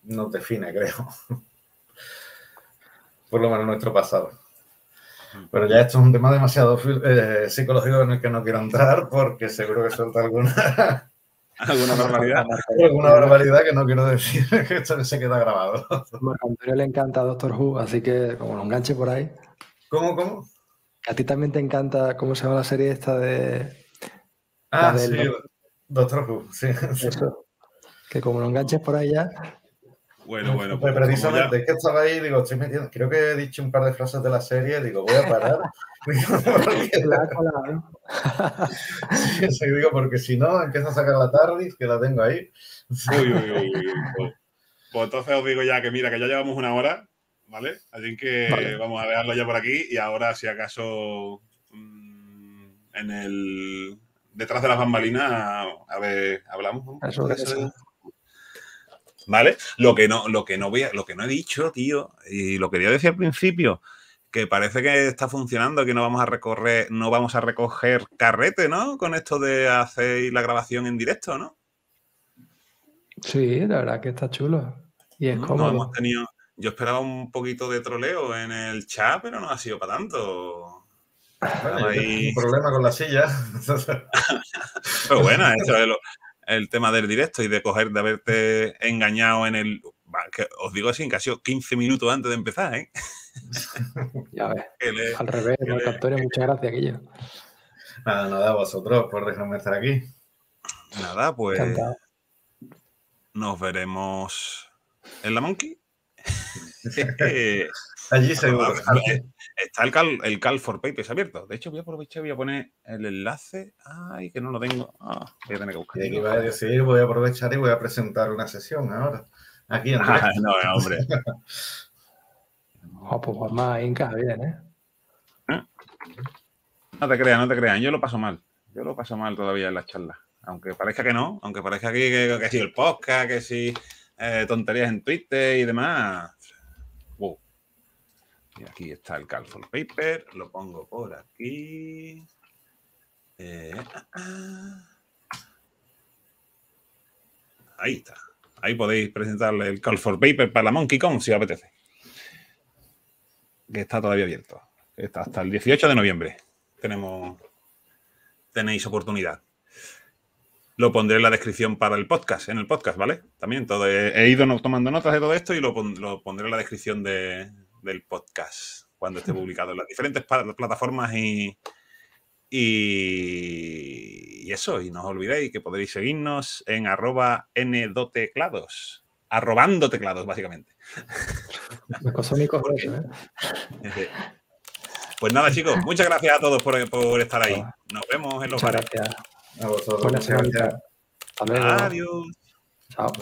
nos define, <laughs> creo. por lo menos nuestro pasado. Pero ya esto es un tema demasiado eh, psicológico en el que no quiero entrar porque seguro que suelta alguna <laughs> <laughs> ¿Alguna barbaridad? Alguna barbaridad que no quiero decir, <laughs> que esto se queda grabado. A Antonio le encanta Doctor Who, así que como lo enganche por ahí. ¿Cómo, cómo? A ti también te encanta, ¿cómo se llama la serie esta de... Ah, sí, Doctor Who, sí. <laughs> Que como lo enganches por ahí ya... Bueno, bueno. Pues, pues precisamente, es que estaba ahí, digo, estoy metiendo, creo que he dicho un par de frases de la serie, digo, voy a parar. <laughs> sí, <laughs> sí, digo, porque si no, empiezo a sacar la TARDIS, que la tengo ahí. Uy, uy, uy, pues, pues, entonces os digo ya que mira, que ya llevamos una hora, ¿vale? Así que vamos a dejarlo ya por aquí y ahora, si acaso, mm, en el detrás de las bambalinas, a ver, hablamos. ¿no? Eso, ¿Vale? Lo que no, lo que no voy lo que no he dicho, tío, y lo quería decir al principio, que parece que está funcionando, que no vamos a recorrer, no vamos a recoger carrete, ¿no? Con esto de hacer la grabación en directo, ¿no? Sí, la verdad que está chulo. Y es como. hemos tenido. Yo esperaba un poquito de troleo en el chat, pero no ha sido para tanto. hay... Un problema con la silla. <laughs> pero bueno, eso es lo, el tema del directo y de coger, de haberte engañado en el. Que os digo así, casi 15 minutos antes de empezar, ¿eh? <laughs> Ya ves. Al revés, Antonio, muchas gracias, Guillo. Nada, nada, vosotros por dejarme estar aquí. Nada, pues. Nos veremos en la Monkey. <laughs> <laughs> Allí seguro. Está el Cal, el Cal for Papers abierto. De hecho, voy a aprovechar voy a poner el enlace. Ay, que no lo tengo. Ah, voy a tener que buscar. Y a decir, voy a aprovechar y voy a presentar una sesión ahora. Aquí en <laughs> ah, No, hombre. oh, pues más Inca, bien, ¿eh? ¿eh? No te creas, no te creas. Yo lo paso mal. Yo lo paso mal todavía en las charlas. Aunque parezca que no, aunque parezca que, que, que, si el podcast, que si eh, tonterías en Twitter y demás. Y aquí está el Cal Paper, lo pongo por aquí. Eh, ah, ah. Ahí está. Ahí podéis presentarle el Call for Paper para la Monkey Kong si os apetece. Que está todavía abierto. Está hasta el 18 de noviembre. Tenemos. Tenéis oportunidad. Lo pondré en la descripción para el podcast, en el podcast, ¿vale? También todo, he, ido tomando notas de todo esto y lo, pondré en la descripción de, del podcast cuando esté <laughs> publicado en las diferentes plataformas y, y, eso, y no os olvidéis que podréis seguirnos en arroba ndoteclados, arrobando teclados, básicamente. ¿eh? Pues nada, chicos, muchas gracias a todos por, estar ahí. Nos vemos en los Muchas gracias. A vosotros. Buenas gracias. Adiós. Chao.